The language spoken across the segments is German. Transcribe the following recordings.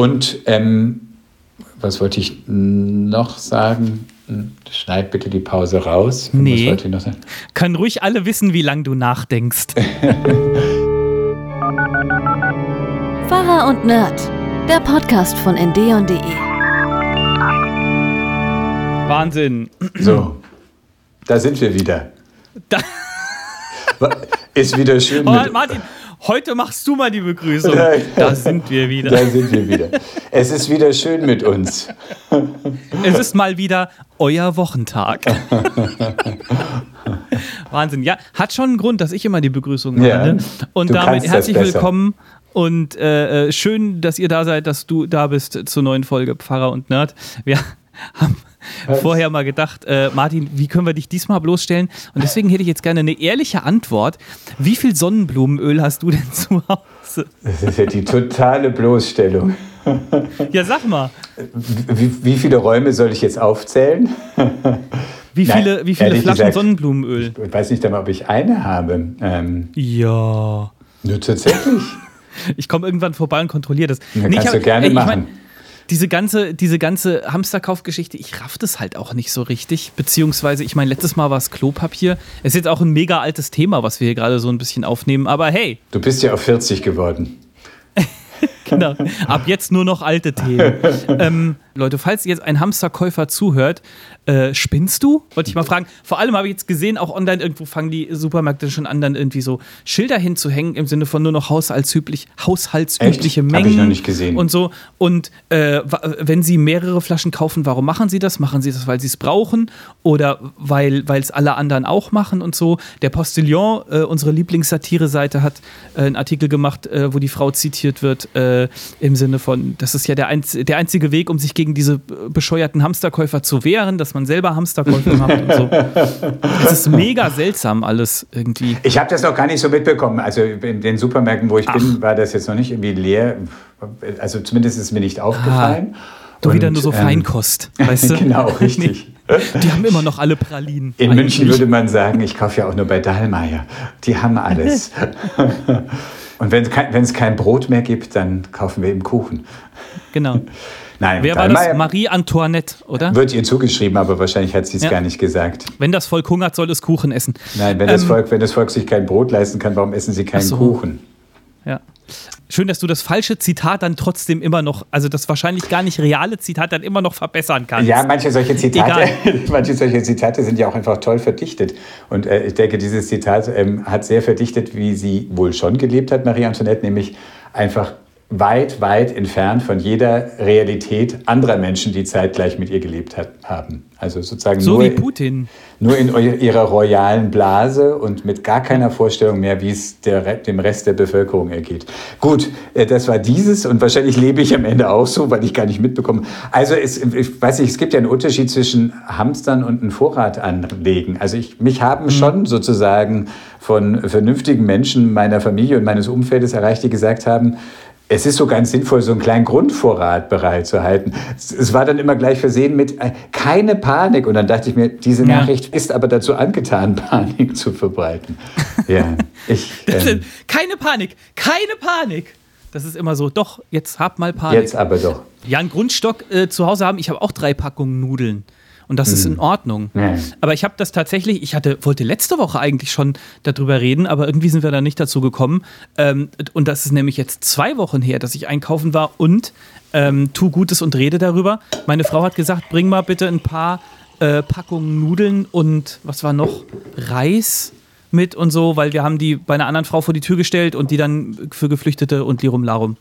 Und ähm, was wollte ich noch sagen? Hm, schneid bitte die Pause raus. Nee. Kann ruhig alle wissen, wie lange du nachdenkst. Pfarrer und Nerd, der Podcast von ndeon.de. Wahnsinn. So, da sind wir wieder. Da Ist wieder schön. oh, Martin, heute machst du mal die Begrüßung. Da sind wir wieder. Da sind wir wieder. Es ist wieder schön mit uns. Es ist mal wieder euer Wochentag. Wahnsinn. Ja, hat schon einen Grund, dass ich immer die Begrüßung mache. Ja, Und damit herzlich willkommen und äh, äh, schön, dass ihr da seid, dass du da bist zur neuen Folge Pfarrer und Nerd. Wir haben vorher mal gedacht, äh, Martin, wie können wir dich diesmal bloßstellen? Und deswegen hätte ich jetzt gerne eine ehrliche Antwort. Wie viel Sonnenblumenöl hast du denn zu Hause? Das ist ja die totale Bloßstellung. Ja, sag mal, Wie, wie viele Räume soll ich jetzt aufzählen? wie Nein, viele, wie viele Flaschen gesagt, Sonnenblumenöl? Ich weiß nicht einmal, ob ich eine habe. Ähm, Ja. nur tatsächlich. Ich komme irgendwann vorbei und kontrolliere das. Ja, ich kannst hab- du gerne ey, ich machen. mein, diese ganze, diese ganze Hamsterkaufgeschichte, ich raff das halt auch nicht so richtig. Beziehungsweise, ich meine, letztes Mal war es Klopapier. Es ist jetzt auch ein mega altes Thema, was wir hier gerade so ein bisschen aufnehmen. Aber hey, Du bist ja auf 40 geworden. genau, ab jetzt nur noch alte Themen. ähm, Leute, falls jetzt ein Hamsterkäufer zuhört, äh, spinnst du? Wollte ich mal fragen. Vor allem habe ich jetzt gesehen, auch online irgendwo fangen die Supermärkte schon an, dann irgendwie so Schilder hinzuhängen im Sinne von nur noch haushaltsüblich, haushaltsübliche Echt? Hab Mengen. ich noch nicht gesehen. Und so. Und äh, wenn Sie mehrere Flaschen kaufen, warum machen Sie das? Machen Sie das, weil Sie es brauchen oder weil es alle anderen auch machen und so? Der Postillon, äh, unsere Lieblingssatire-Seite, hat äh, einen Artikel gemacht, äh, wo die Frau zitiert wird, äh, im Sinne von, das ist ja der, einz der einzige Weg, um sich gegen diese äh, bescheuerten Hamsterkäufer zu wehren, dass man selber Hamsterkäufer macht und so. Es ist mega seltsam alles irgendwie. Ich habe das noch gar nicht so mitbekommen. Also in den Supermärkten, wo ich bin, war das jetzt noch nicht irgendwie leer. Also zumindest ist mir nicht aufgefallen. Du wieder Und, nur so ähm, Feinkost, weißt du? genau, richtig. Die haben immer noch alle Pralinen. In Eigentlich. München würde man sagen, ich kaufe ja auch nur bei Dahlmeier. Die haben alles. Und wenn es kein, kein Brot mehr gibt, dann kaufen wir eben Kuchen. Genau. Nein, Wer war das? Marie Antoinette, oder? wird ihr zugeschrieben, aber wahrscheinlich hat sie es Ja. gar nicht gesagt. Wenn das Volk hungert, soll es Kuchen essen. Nein, wenn, das Ähm, Volk, wenn das Volk sich kein Brot leisten kann, warum essen sie keinen so. Kuchen? Ja. Schön, dass du das falsche Zitat dann trotzdem immer noch, also das wahrscheinlich gar nicht reale Zitat dann immer noch verbessern kannst. Ja, manche solche Zitate, manche solche Zitate sind ja auch einfach toll verdichtet. Und äh, ich denke, dieses Zitat ähm, hat sehr verdichtet, wie sie wohl schon gelebt hat, Marie Antoinette, nämlich einfach weit, weit entfernt von jeder Realität anderer Menschen, die zeitgleich mit ihr gelebt hat, haben. Also sozusagen so nur, wie Putin. nur in ihrer royalen Blase und mit gar keiner Vorstellung mehr, wie es der, dem Rest der Bevölkerung ergeht. Gut, äh, das war dieses und wahrscheinlich lebe ich am Ende auch so, weil ich gar nicht mitbekomme. Also es, ich weiß nicht, es gibt ja einen Unterschied zwischen Hamstern und einem Vorrat anlegen. Also ich, mich haben schon sozusagen von vernünftigen Menschen meiner Familie und meines Umfeldes erreicht, die gesagt haben, es ist so ganz sinnvoll, so einen kleinen Grundvorrat bereitzuhalten. Es, es war dann immer gleich versehen mit äh, keine Panik. Und dann dachte ich mir, diese Ja. Nachricht ist aber dazu angetan, Panik zu verbreiten. Ja, ich. Ähm, keine Panik, keine Panik. Das ist immer so, doch, jetzt hab mal Panik. jetzt aber doch. Ja, einen Grundstock äh, zu Hause haben, ich habe auch drei Packungen Nudeln. Und das ist in Ordnung. Ja. Aber ich habe das tatsächlich, ich hatte, wollte letzte Woche eigentlich schon darüber reden, aber irgendwie sind wir da nicht dazu gekommen. Ähm, und das ist nämlich jetzt zwei Wochen her, dass ich einkaufen war und ähm, tu Gutes und rede darüber. Meine Frau hat gesagt, bring mal bitte ein paar äh, Packungen Nudeln und was war noch? Reis mit und so, weil wir haben die bei einer anderen Frau vor die Tür gestellt und die dann für Geflüchtete und Lirum Larum.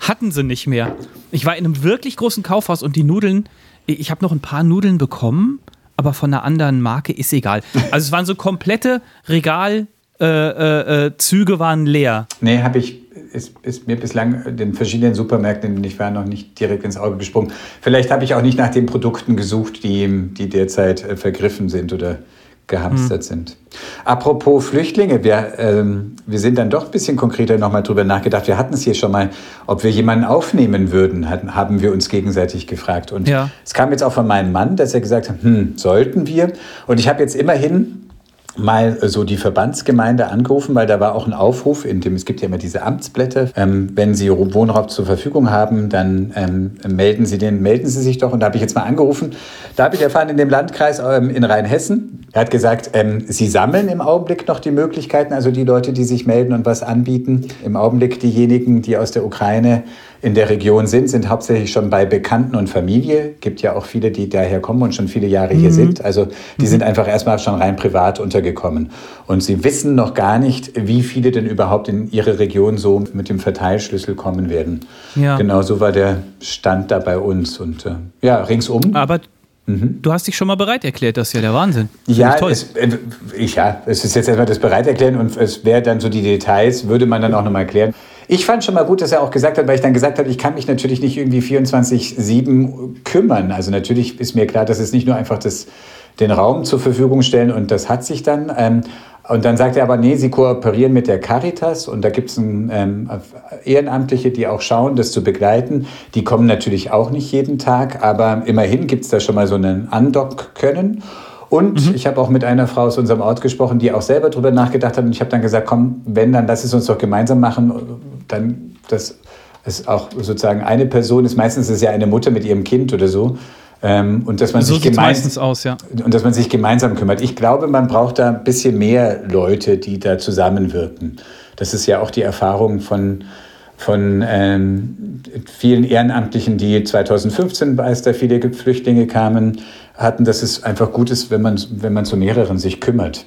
Hatten sie nicht mehr. Ich war in einem wirklich großen Kaufhaus und die Nudeln, ich habe noch ein paar Nudeln bekommen, aber von einer anderen Marke ist egal. Also es waren so komplette Regalzüge äh, äh, Züge waren leer. Nee, habe ich, ist, ist mir bislang in den verschiedenen Supermärkten, in ich war, noch nicht direkt ins Auge gesprungen. Vielleicht habe ich auch nicht nach den Produkten gesucht, die, die derzeit äh, vergriffen sind oder gehamstert sind. Apropos Flüchtlinge, wir, ähm, wir sind dann doch ein bisschen konkreter nochmal drüber nachgedacht. Wir hatten es hier schon mal, ob wir jemanden aufnehmen würden, hatten, haben wir uns gegenseitig gefragt. Und Ja. es kam jetzt auch von meinem Mann, dass er gesagt hat, hm, sollten wir? Und ich habe jetzt immerhin mal so die Verbandsgemeinde angerufen, weil da war auch ein Aufruf, in dem es gibt ja immer diese Amtsblätter. Ähm, wenn Sie Wohnraum zur Verfügung haben, dann ähm, melden Sie den, melden Sie sich doch. Und da habe ich jetzt mal angerufen. Da habe ich erfahren, in dem Landkreis ähm, in Rheinhessen, er hat gesagt, ähm, Sie sammeln im Augenblick noch die Möglichkeiten, also die Leute, die sich melden und was anbieten. Im Augenblick diejenigen, die aus der Ukraine in der Region sind, sind hauptsächlich schon bei Bekannten und Familie. Gibt ja auch viele, die daher kommen und schon viele Jahre mhm. hier sind. Also die mhm. sind einfach erstmal schon rein privat untergekommen. Und sie wissen noch gar nicht, wie viele denn überhaupt in ihre Region so mit dem Verteilschlüssel kommen werden. Ja. Genau so war der Stand da bei uns. Und äh, ja, ringsum. Aber Mhm. Du hast dich schon mal bereit erklärt, das ist ja der Wahnsinn. Ja es, äh, ich, ja, es ist jetzt erstmal das Bereiterklären und es wäre dann so die Details, würde man dann auch nochmal klären. Ich fand schon mal gut, dass er auch gesagt hat, weil ich dann gesagt habe, ich kann mich natürlich nicht irgendwie 24-7 kümmern. Also natürlich ist mir klar, dass es nicht nur einfach das, den Raum zur Verfügung stellen und das hat sich dann. Ähm, und dann sagt er aber, nee, sie kooperieren mit der Caritas und da gibt es ähm, Ehrenamtliche, die auch schauen, das zu begleiten. Die kommen natürlich auch nicht jeden Tag, aber immerhin gibt es da schon mal so einen Andock können. Und mhm. ich habe auch mit einer Frau aus unserem Ort gesprochen, die auch selber darüber nachgedacht hat. Und ich habe dann gesagt, komm, wenn, dann lass es uns doch gemeinsam machen. Dann, das ist auch sozusagen eine Person ist, meistens ist es ja eine Mutter mit ihrem Kind oder so. Ähm, und dass man so sich gemeinsam aus, ja. und dass man sich gemeinsam kümmert. Ich glaube, man braucht da ein bisschen mehr Leute, die da zusammenwirken. Das ist ja auch die Erfahrung von von ähm, vielen Ehrenamtlichen, die 2015, als da viele Flüchtlinge kamen, hatten, dass es einfach gut ist, wenn man, wenn man zu mehreren sich kümmert.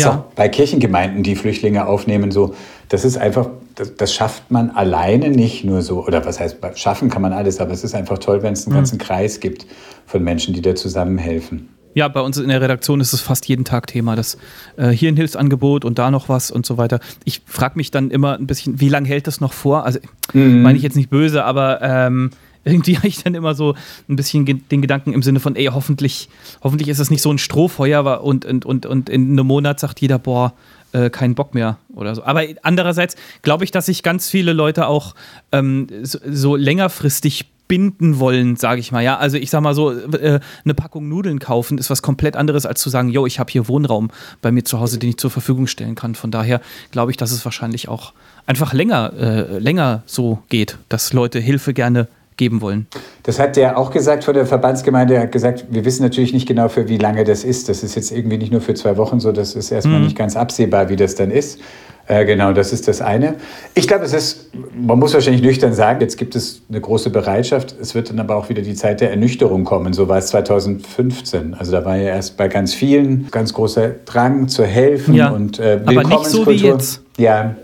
Ja. bei Kirchengemeinden, die Flüchtlinge aufnehmen, so, das ist einfach, das, das, schafft man alleine nicht nur so, oder was heißt, schaffen kann man alles, aber es ist einfach toll, wenn es einen mhm. ganzen Kreis gibt von Menschen, die da zusammenhelfen. Ja, bei uns in der Redaktion ist es fast jeden Tag Thema, das äh, hier ein Hilfsangebot und da noch was und so weiter. Ich frage mich dann immer ein bisschen, wie lange hält das noch vor? Also mhm. meine ich jetzt nicht böse, aber ähm, irgendwie habe ich dann immer so ein bisschen den Gedanken im Sinne von, ey, hoffentlich, hoffentlich ist es nicht so ein Strohfeuer und, und, und, und in einem Monat sagt jeder, boah, äh, keinen Bock mehr oder so. Aber andererseits glaube ich, dass sich ganz viele Leute auch ähm, so, so längerfristig binden wollen, sage ich mal. Ja, also ich sage mal so, äh, eine Packung Nudeln kaufen ist was komplett anderes als zu sagen, yo, ich habe hier Wohnraum bei mir zu Hause, den ich zur Verfügung stellen kann. Von daher glaube ich, dass es wahrscheinlich auch einfach länger, äh, länger so geht, dass Leute Hilfe gerne geben wollen. Das hat der auch gesagt von der Verbandsgemeinde. Er hat gesagt, wir wissen natürlich nicht genau, für wie lange das ist. Das ist jetzt irgendwie nicht nur für zwei Wochen so, das ist erstmal mhm. nicht ganz absehbar, wie das dann ist. Äh, genau, das ist das eine. Ich glaube, es ist, man muss wahrscheinlich nüchtern sagen, jetzt gibt es eine große Bereitschaft. Es wird dann aber auch wieder die Zeit der Ernüchterung kommen. So war es 2015. Also da war ja erst bei ganz vielen ganz großer Drang zu helfen ja, und äh, Aber nicht so wie jetzt. Ja,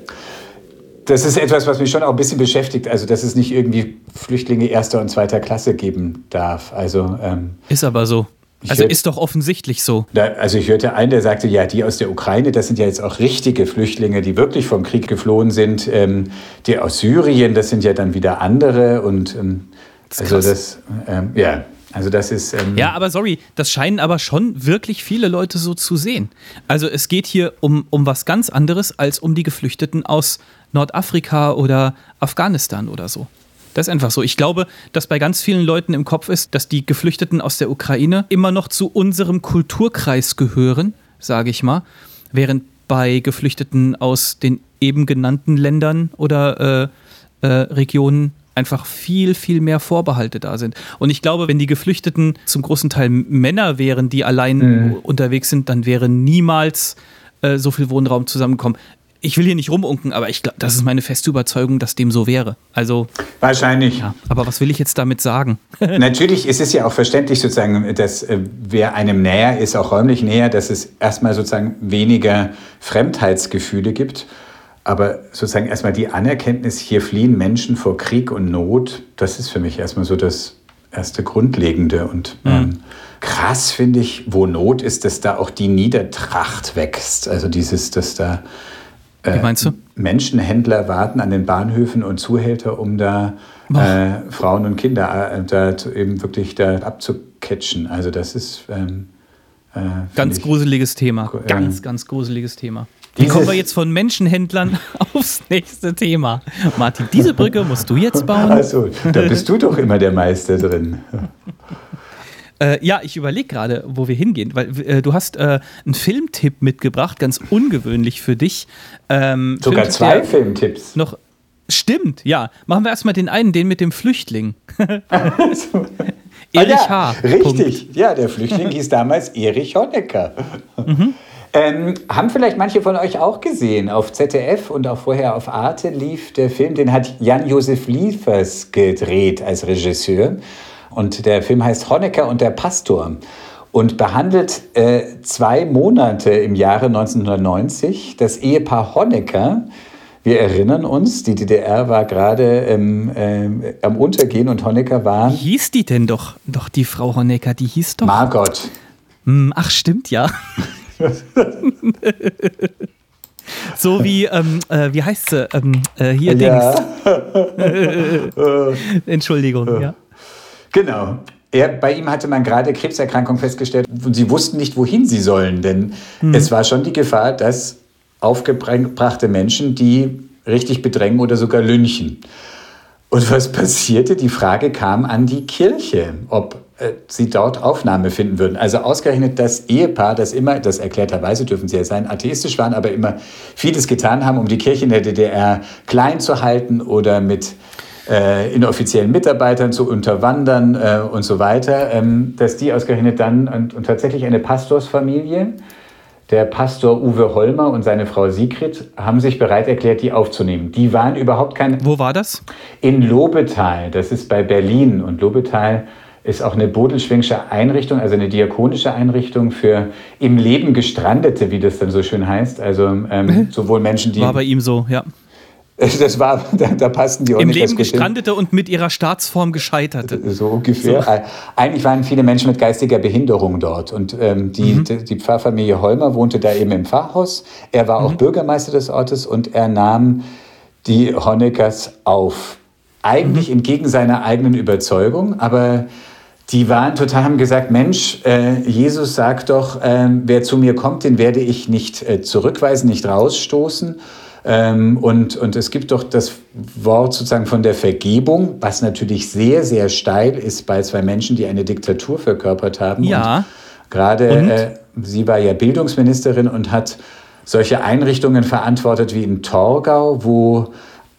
das ist etwas, was mich schon auch ein bisschen beschäftigt. Also, dass es nicht irgendwie Flüchtlinge erster und zweiter Klasse geben darf. Also, ähm, ist aber so. Also hört, ist doch offensichtlich so. Da, also ich hörte einen, der sagte, ja, die aus der Ukraine, das sind ja jetzt auch richtige Flüchtlinge, die wirklich vom Krieg geflohen sind. Ähm, die aus Syrien, das sind ja dann wieder andere. Und ähm, das also das, ähm, ja, also das ist. Ähm ja, aber sorry, das scheinen aber schon wirklich viele Leute so zu sehen. Also es geht hier um, um was ganz anderes als um die Geflüchteten aus Nordafrika oder Afghanistan oder so. Das ist einfach so. Ich glaube, dass bei ganz vielen Leuten im Kopf ist, dass die Geflüchteten aus der Ukraine immer noch zu unserem Kulturkreis gehören, sage ich mal, während bei Geflüchteten aus den eben genannten Ländern oder äh, äh, Regionen einfach viel, viel mehr Vorbehalte da sind. Und ich glaube, wenn die Geflüchteten zum großen Teil Männer wären, die allein mhm. unterwegs sind, dann wäre niemals äh, so viel Wohnraum zusammengekommen. Ich will hier nicht rumunken, aber ich glaube, das ist meine feste Überzeugung, dass dem so wäre. Also wahrscheinlich. Ja, aber was will ich jetzt damit sagen? Natürlich ist es ja auch verständlich sozusagen, dass äh, wer einem näher ist, auch räumlich näher, dass es erstmal sozusagen weniger Fremdheitsgefühle gibt. Aber sozusagen erstmal die Anerkenntnis, hier fliehen Menschen vor Krieg und Not, das ist für mich erstmal so das erste Grundlegende. Und mhm. ähm, krass finde ich, wo Not ist, dass da auch die Niedertracht wächst. Also dieses, dass da äh? Menschenhändler warten an den Bahnhöfen und Zuhälter, um da äh, Frauen und Kinder äh, da eben wirklich da abzucatchen. Also das ist ähm, äh, ganz gruseliges Thema. Ganz, ganz gruseliges Thema. Wie kommen wir jetzt von Menschenhändlern aufs nächste Thema? Martin, diese Brücke musst du jetzt bauen. Also, da bist du doch immer der Meister drin. Äh, ja, ich überlege gerade, wo wir hingehen, weil äh, du hast äh, einen Filmtipp mitgebracht, ganz ungewöhnlich für dich. Ähm, Sogar Filmtipp, zwei Filmtipps. Noch stimmt, ja. Machen wir erstmal den einen, den mit dem Flüchtling. Erich ah, ja, H. Richtig, Punkt. ja, der Flüchtling hieß damals Erich Honecker. Mhm. Ähm, haben vielleicht manche von euch auch gesehen. Auf ZDF und auch vorher auf Arte lief der Film, den hat Jan-Josef Liefers gedreht als Regisseur. Und der Film heißt Honecker und der Pastor und behandelt äh, zwei Monate im Jahre 1990 das Ehepaar Honecker. Wir erinnern uns, die DDR war gerade ähm, äh, am Untergehen und Honecker war. Wie hieß die denn doch? Doch, die Frau Honecker, die hieß doch. Margot. Hm, ach, stimmt, ja. so wie, ähm, äh, wie heißt sie? Ähm, äh, hier ja. Dings. Entschuldigung, ja. Genau. Er, bei ihm hatte man gerade Krebserkrankung festgestellt und sie wussten nicht, wohin sie sollen, denn hm. es war schon die Gefahr, dass aufgebrachte Menschen die richtig bedrängen oder sogar lynchen. Und was passierte? Die Frage kam an die Kirche, ob äh, sie dort Aufnahme finden würden. Also ausgerechnet das Ehepaar, das immer, das erklärterweise dürfen sie ja sein, atheistisch waren, aber immer vieles getan haben, um die Kirche in der DDR klein zu halten oder mit äh, inoffiziellen Mitarbeitern zu unterwandern äh, und so weiter, ähm, dass die ausgerechnet dann und, und, tatsächlich eine Pastorsfamilie, der Pastor Uwe Holmer und seine Frau Sigrid, haben sich bereit erklärt, die aufzunehmen. Die waren überhaupt kein. Wo war das? In Lobetal, das ist bei Berlin. Und Lobetal ist auch eine bodelschwingsche Einrichtung, also eine diakonische Einrichtung für im Leben Gestrandete, wie das dann so schön heißt. Also ähm, sowohl Menschen, die. War bei ihm so, ja. Das war, da, da passten die auch Im Leben Gestrandete und mit ihrer Staatsform Gescheiterte. So ungefähr. So. Eigentlich waren viele Menschen mit geistiger Behinderung dort. Und ähm, die, mhm. die, die, Pfarrfamilie Holmer wohnte da eben im Pfarrhaus. Er war auch mhm. Bürgermeister des Ortes und er nahm die Honeckers auf. Eigentlich mhm. entgegen seiner eigenen Überzeugung, aber die waren total, haben gesagt, Mensch, äh, Jesus sagt doch, äh, wer zu mir kommt, den werde ich nicht äh, zurückweisen, nicht rausstoßen. Ähm, und, und es gibt doch das Wort sozusagen von der Vergebung, was natürlich sehr, sehr steil ist bei zwei Menschen, die eine Diktatur verkörpert haben. Ja. gerade äh, sie war ja Bildungsministerin und hat solche Einrichtungen verantwortet wie in Torgau, wo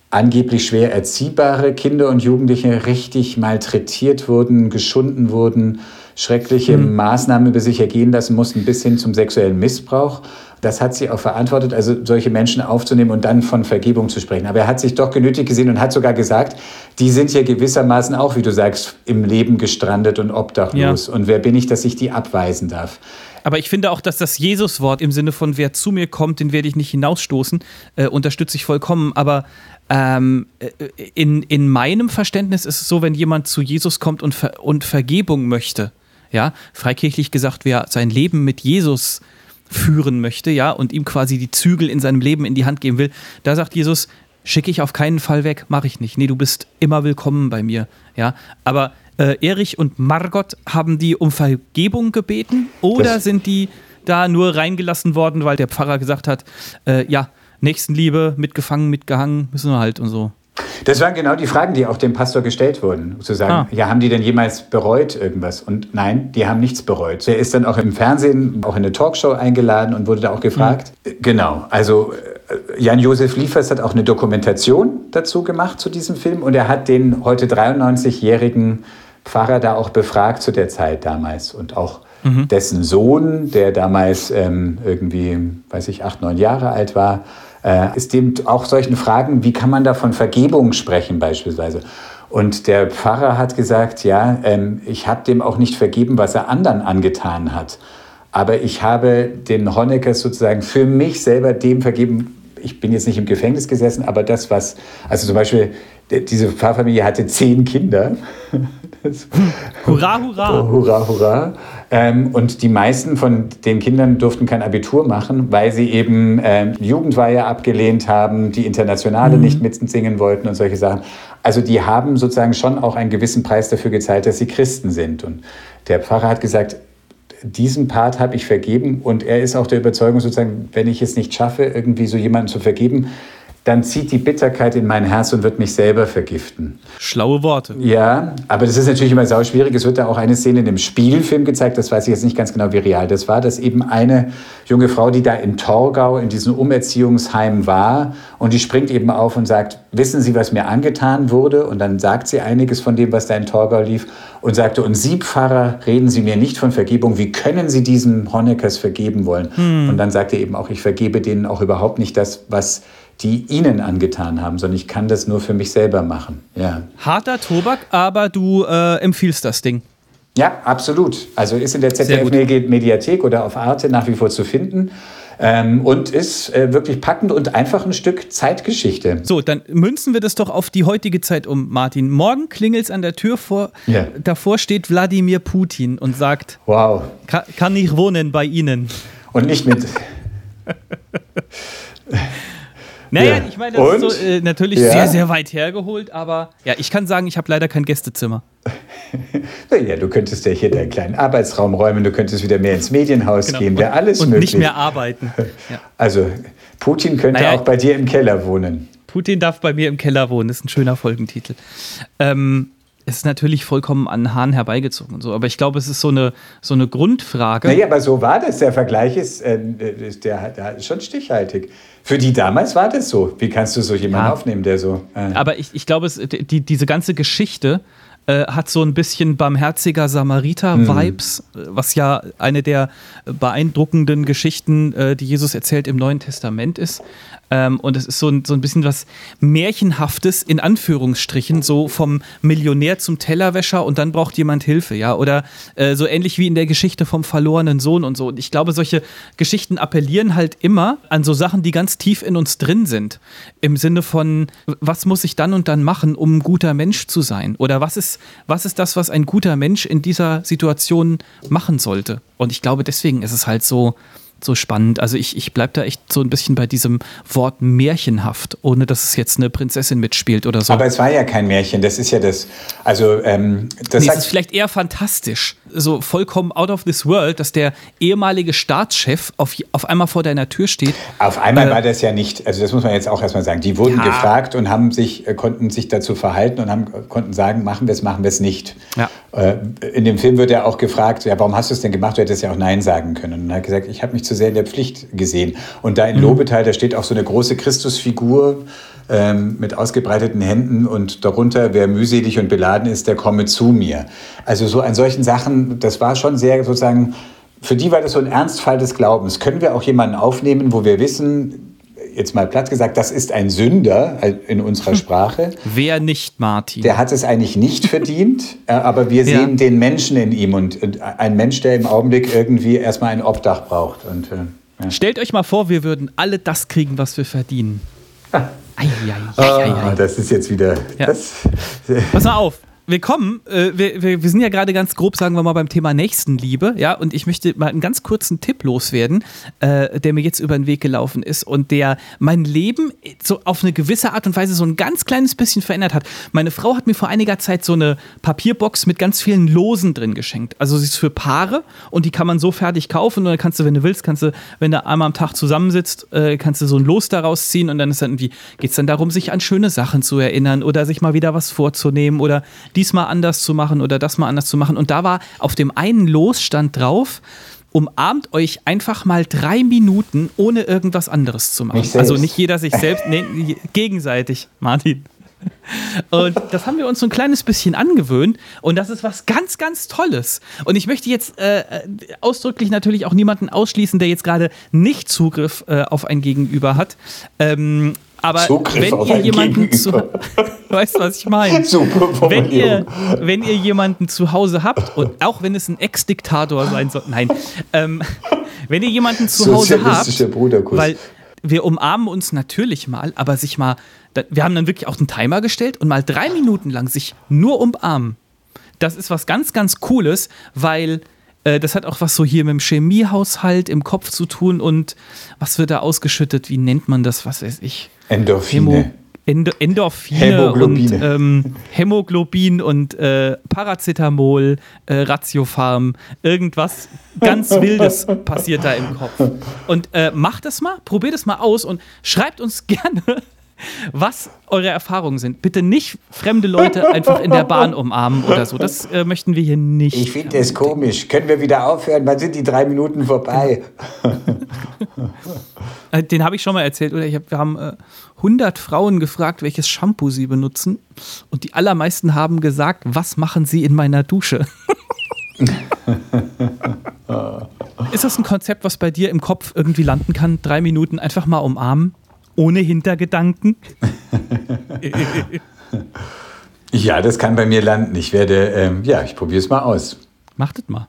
angeblich schwer erziehbare Kinder und Jugendliche richtig malträtiert wurden, geschunden wurden, schreckliche mhm. Maßnahmen über sich ergehen lassen mussten, bis hin zum sexuellen Missbrauch. Das hat sie auch verantwortet, also solche Menschen aufzunehmen und dann von Vergebung zu sprechen. Aber er hat sich doch genötigt gesehen und hat sogar gesagt, die sind ja gewissermaßen auch, wie du sagst, im Leben gestrandet und obdachlos. Ja. Und wer bin ich, dass ich die abweisen darf? Aber ich finde auch, dass das Jesus-Wort im Sinne von wer zu mir kommt, den werde ich nicht hinausstoßen, äh, unterstütze ich vollkommen. Aber ähm, äh, in, in meinem Verständnis ist es so, wenn jemand zu Jesus kommt und, Ver und Vergebung möchte, ja, freikirchlich gesagt, wer sein Leben mit Jesus führen möchte, ja, und ihm quasi die Zügel in seinem Leben in die Hand geben will, da sagt Jesus, schicke ich auf keinen Fall weg, mache ich nicht. Nee, du bist immer willkommen bei mir, ja. Aber äh, Erich und Margot, haben die um Vergebung gebeten oder das sind die da nur reingelassen worden, weil der Pfarrer gesagt hat, äh, ja, Nächstenliebe, mitgefangen, mitgehangen, müssen wir halt und so. Das waren genau die Fragen, die auch dem Pastor gestellt wurden. Zu sagen, ah. ja, haben die denn jemals bereut irgendwas? Und nein, die haben nichts bereut. Er ist dann auch im Fernsehen, auch in eine Talkshow eingeladen und wurde da auch gefragt. Mhm. Genau, also äh, Jan-Josef Liefers hat auch eine Dokumentation dazu gemacht zu diesem Film und er hat den heute 93-jährigen Pfarrer da auch befragt zu der Zeit damals und auch mhm. dessen Sohn, der damals ähm, irgendwie, weiß ich, acht, neun Jahre alt war, äh, ist dem auch solchen Fragen, wie kann man da von Vergebung sprechen beispielsweise? Und der Pfarrer hat gesagt, ja, ähm, ich habe dem auch nicht vergeben, was er anderen angetan hat. Aber ich habe den Honeckers sozusagen für mich selber dem vergeben, ich bin jetzt nicht im Gefängnis gesessen, aber das, was, also zum Beispiel, diese Pfarrfamilie hatte zehn Kinder. hurra, hurra. Hurra, hurra. Ähm, und die meisten von den Kindern durften kein Abitur machen, weil sie eben ähm, Jugendweihe abgelehnt haben, die Internationale mhm. nicht mitsingen wollten und solche Sachen. Also die haben sozusagen schon auch einen gewissen Preis dafür gezahlt, dass sie Christen sind. Und der Pfarrer hat gesagt, diesen Part habe ich vergeben und er ist auch der Überzeugung sozusagen, wenn ich es nicht schaffe, irgendwie so jemanden zu vergeben, dann zieht die Bitterkeit in mein Herz und wird mich selber vergiften. Schlaue Worte. Ja, aber das ist natürlich immer sau schwierig. Es wird da auch eine Szene in dem Spielfilm gezeigt, das weiß ich jetzt nicht ganz genau, wie real das war, dass eben eine junge Frau, die da in Torgau in diesem Umerziehungsheim war und die springt eben auf und sagt, wissen Sie, was mir angetan wurde? Und dann sagt sie einiges von dem, was da in Torgau lief und sagte, und Sie, Pfarrer, reden Sie mir nicht von Vergebung. Wie können Sie diesem Honeckers vergeben wollen? Hm. Und dann sagte eben auch, ich vergebe denen auch überhaupt nicht das, was die ihnen angetan haben, sondern ich kann das nur für mich selber machen. Ja. Harter Tobak, aber du äh, empfiehlst das Ding. Ja, absolut. Also ist in der ZDF-Mediathek oder auf Arte nach wie vor zu finden. Ähm, und ist äh, wirklich packend und einfach ein Stück Zeitgeschichte. So, dann münzen wir das doch auf die heutige Zeit um, Martin. Morgen klingelt es an der Tür vor, ja. davor steht Wladimir Putin und sagt: Wow. Ka kann ich wohnen bei Ihnen? Und nicht mit. Naja, ja. ich meine, das Und? ist so, äh, natürlich ja. sehr, sehr weit hergeholt, aber ja, ich kann sagen, ich habe leider kein Gästezimmer. ja, du könntest ja hier deinen kleinen Arbeitsraum räumen, du könntest wieder mehr ins Medienhaus genau. gehen, wäre alles und möglich. Und nicht mehr arbeiten. Ja. Also, Putin könnte naja, auch bei dir im Keller wohnen. Putin darf bei mir im Keller wohnen, das ist ein schöner Folgentitel. Ähm, ist natürlich vollkommen an Hahn herbeigezogen und so. Aber ich glaube, es ist so eine, so eine Grundfrage. Naja, aber so war das. Der Vergleich ist, äh, der, der ist schon stichhaltig. Für die damals war das so. Wie kannst du so jemanden ja. aufnehmen, der so. Äh aber ich, ich glaube, die, diese ganze Geschichte äh, hat so ein bisschen barmherziger Samariter-Vibes, mhm. was ja eine der beeindruckenden Geschichten, äh, die Jesus erzählt im Neuen Testament ist. Ähm, und es ist so ein, so ein bisschen was Märchenhaftes, in Anführungsstrichen, so vom Millionär zum Tellerwäscher und dann braucht jemand Hilfe, ja. Oder äh, so ähnlich wie in der Geschichte vom verlorenen Sohn und so. Und ich glaube, solche Geschichten appellieren halt immer an so Sachen, die ganz tief in uns drin sind. Im Sinne von, was muss ich dann und dann machen, um ein guter Mensch zu sein? Oder was ist, was ist das, was ein guter Mensch in dieser Situation machen sollte? Und ich glaube, deswegen ist es halt so, so spannend. Also ich, ich bleibe da echt so ein bisschen bei diesem Wort märchenhaft, ohne dass es jetzt eine Prinzessin mitspielt oder so. Aber es war ja kein Märchen, das ist ja das, also ähm, das nee, es ist vielleicht eher fantastisch, so vollkommen out of this world, dass der ehemalige Staatschef auf, auf einmal vor deiner Tür steht. Auf einmal äh, war das ja nicht, also das muss man jetzt auch erstmal sagen, die wurden ja. gefragt und haben sich, äh, konnten sich dazu verhalten und haben, konnten sagen, machen wir es, machen wir es nicht. Ja. Äh, in dem Film wird er auch gefragt, ja, warum hast du es denn gemacht? Du hättest ja auch Nein sagen können. Und er hat gesagt, ich habe mich zu sehr in der Pflicht gesehen. Und da in mhm. Lobetal, da steht auch so eine große Christusfigur ähm, mit ausgebreiteten Händen und darunter, wer mühselig und beladen ist, der komme zu mir. Also so an solchen Sachen, das war schon sehr sozusagen, für die war das so ein Ernstfall des Glaubens. Können wir auch jemanden aufnehmen, wo wir wissen, jetzt mal platt gesagt, das ist ein Sünder in unserer Sprache. Wer nicht, Martin? Der hat es eigentlich nicht verdient, äh, aber wir sehen ja. den Menschen in ihm und ein Mensch, der im Augenblick irgendwie erstmal ein Obdach braucht. Und, äh, ja. Stellt euch mal vor, wir würden alle das kriegen, was wir verdienen. Ah. Ei, ei, ei, ah, das ist jetzt wieder. Ja. Das, Pass mal auf willkommen. Äh, wir, wir, wir, sind ja gerade ganz grob, sagen wir mal, beim Thema Nächstenliebe, ja, und ich möchte mal einen ganz kurzen Tipp loswerden, äh, der mir jetzt über den Weg gelaufen ist und der mein Leben so auf eine gewisse Art und Weise so ein ganz kleines bisschen verändert hat. Meine Frau hat mir vor einiger Zeit so eine Papierbox mit ganz vielen Losen drin geschenkt. Also sie ist für Paare und die kann man so fertig kaufen und dann kannst du, wenn du willst, kannst du, wenn du einmal am Tag zusammensitzt, äh, kannst du so ein Los daraus ziehen und dann ist dann irgendwie, geht es dann darum, sich an schöne Sachen zu erinnern oder sich mal wieder was vorzunehmen oder diesmal anders zu machen oder das mal anders zu machen. Und da war auf dem einen Los stand drauf, umarmt euch einfach mal drei Minuten, ohne irgendwas anderes zu machen. Also nicht jeder sich selbst, nee, gegenseitig, Martin. Und das haben wir uns so ein kleines bisschen angewöhnt. Und das ist was ganz, ganz Tolles. Und ich möchte jetzt äh, ausdrücklich natürlich auch niemanden ausschließen, der jetzt gerade nicht Zugriff äh, auf ein Gegenüber hat. Ähm, aber Zugriff wenn ihr jemanden zu, weißt du, was ich meine? Super wenn ihr, wenn ihr jemanden zu Hause habt und auch wenn es ein Ex-Diktator sein soll, nein, ähm, wenn ihr jemanden zu Hause habt, weil wir umarmen uns natürlich mal, aber sich mal, wir haben dann wirklich auch einen Timer gestellt und mal drei Minuten lang sich nur umarmen. Das ist was ganz, ganz Cooles, weil äh, das hat auch was so hier mit dem Chemiehaushalt im Kopf zu tun und was wird da ausgeschüttet? Wie nennt man das? Was weiß ich? Endorphine. Hemo Endo Endorphine Hämoglobine. und ähm, Hämoglobin und äh, Paracetamol, äh, Ratiofarm, irgendwas ganz Wildes passiert da im Kopf. Und äh, macht das mal, probiert es mal aus und schreibt uns gerne was eure Erfahrungen sind. Bitte nicht fremde Leute einfach in der Bahn umarmen oder so. Das äh, möchten wir hier nicht. Ich finde das komisch. Können wir wieder aufhören? Wann sind die drei Minuten vorbei? Äh, Den habe ich schon mal erzählt. Oder ich hab, wir haben äh, 100 Frauen gefragt, welches Shampoo sie benutzen. Und die allermeisten haben gesagt, was machen sie in meiner Dusche? Ist das ein Konzept, was bei dir im Kopf irgendwie landen kann? Drei Minuten einfach mal umarmen, ohne Hintergedanken? Ja, das kann bei mir landen. Ich werde, ähm, ja, ich probiere es mal aus. Machtet mal.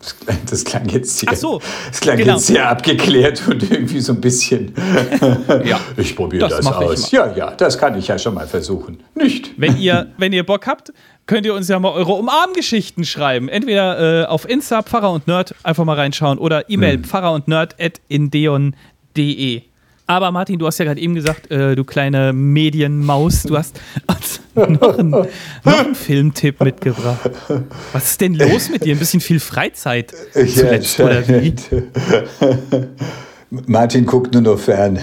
Das, das klang jetzt sehr, so, das klang genau. jetzt sehr abgeklärt und irgendwie so ein bisschen. Ja, ich probiere das das, aus. Ja, ja, das kann ich ja schon mal versuchen. Nicht? Wenn ihr, wenn ihr Bock habt, könnt ihr uns ja mal eure Umarmgeschichten schreiben. Entweder äh, auf Insta, Pfarrer und Nerd, einfach mal reinschauen oder E-Mail Hm. pfarrer und nerd at indeon.de. Aber Martin, du hast ja gerade eben gesagt, äh, du kleine Medienmaus, du hast noch einen, noch einen Filmtipp mitgebracht. Was ist denn los mit dir? Ein bisschen viel Freizeit zuletzt, oder wie? Martin guckt nur noch fern.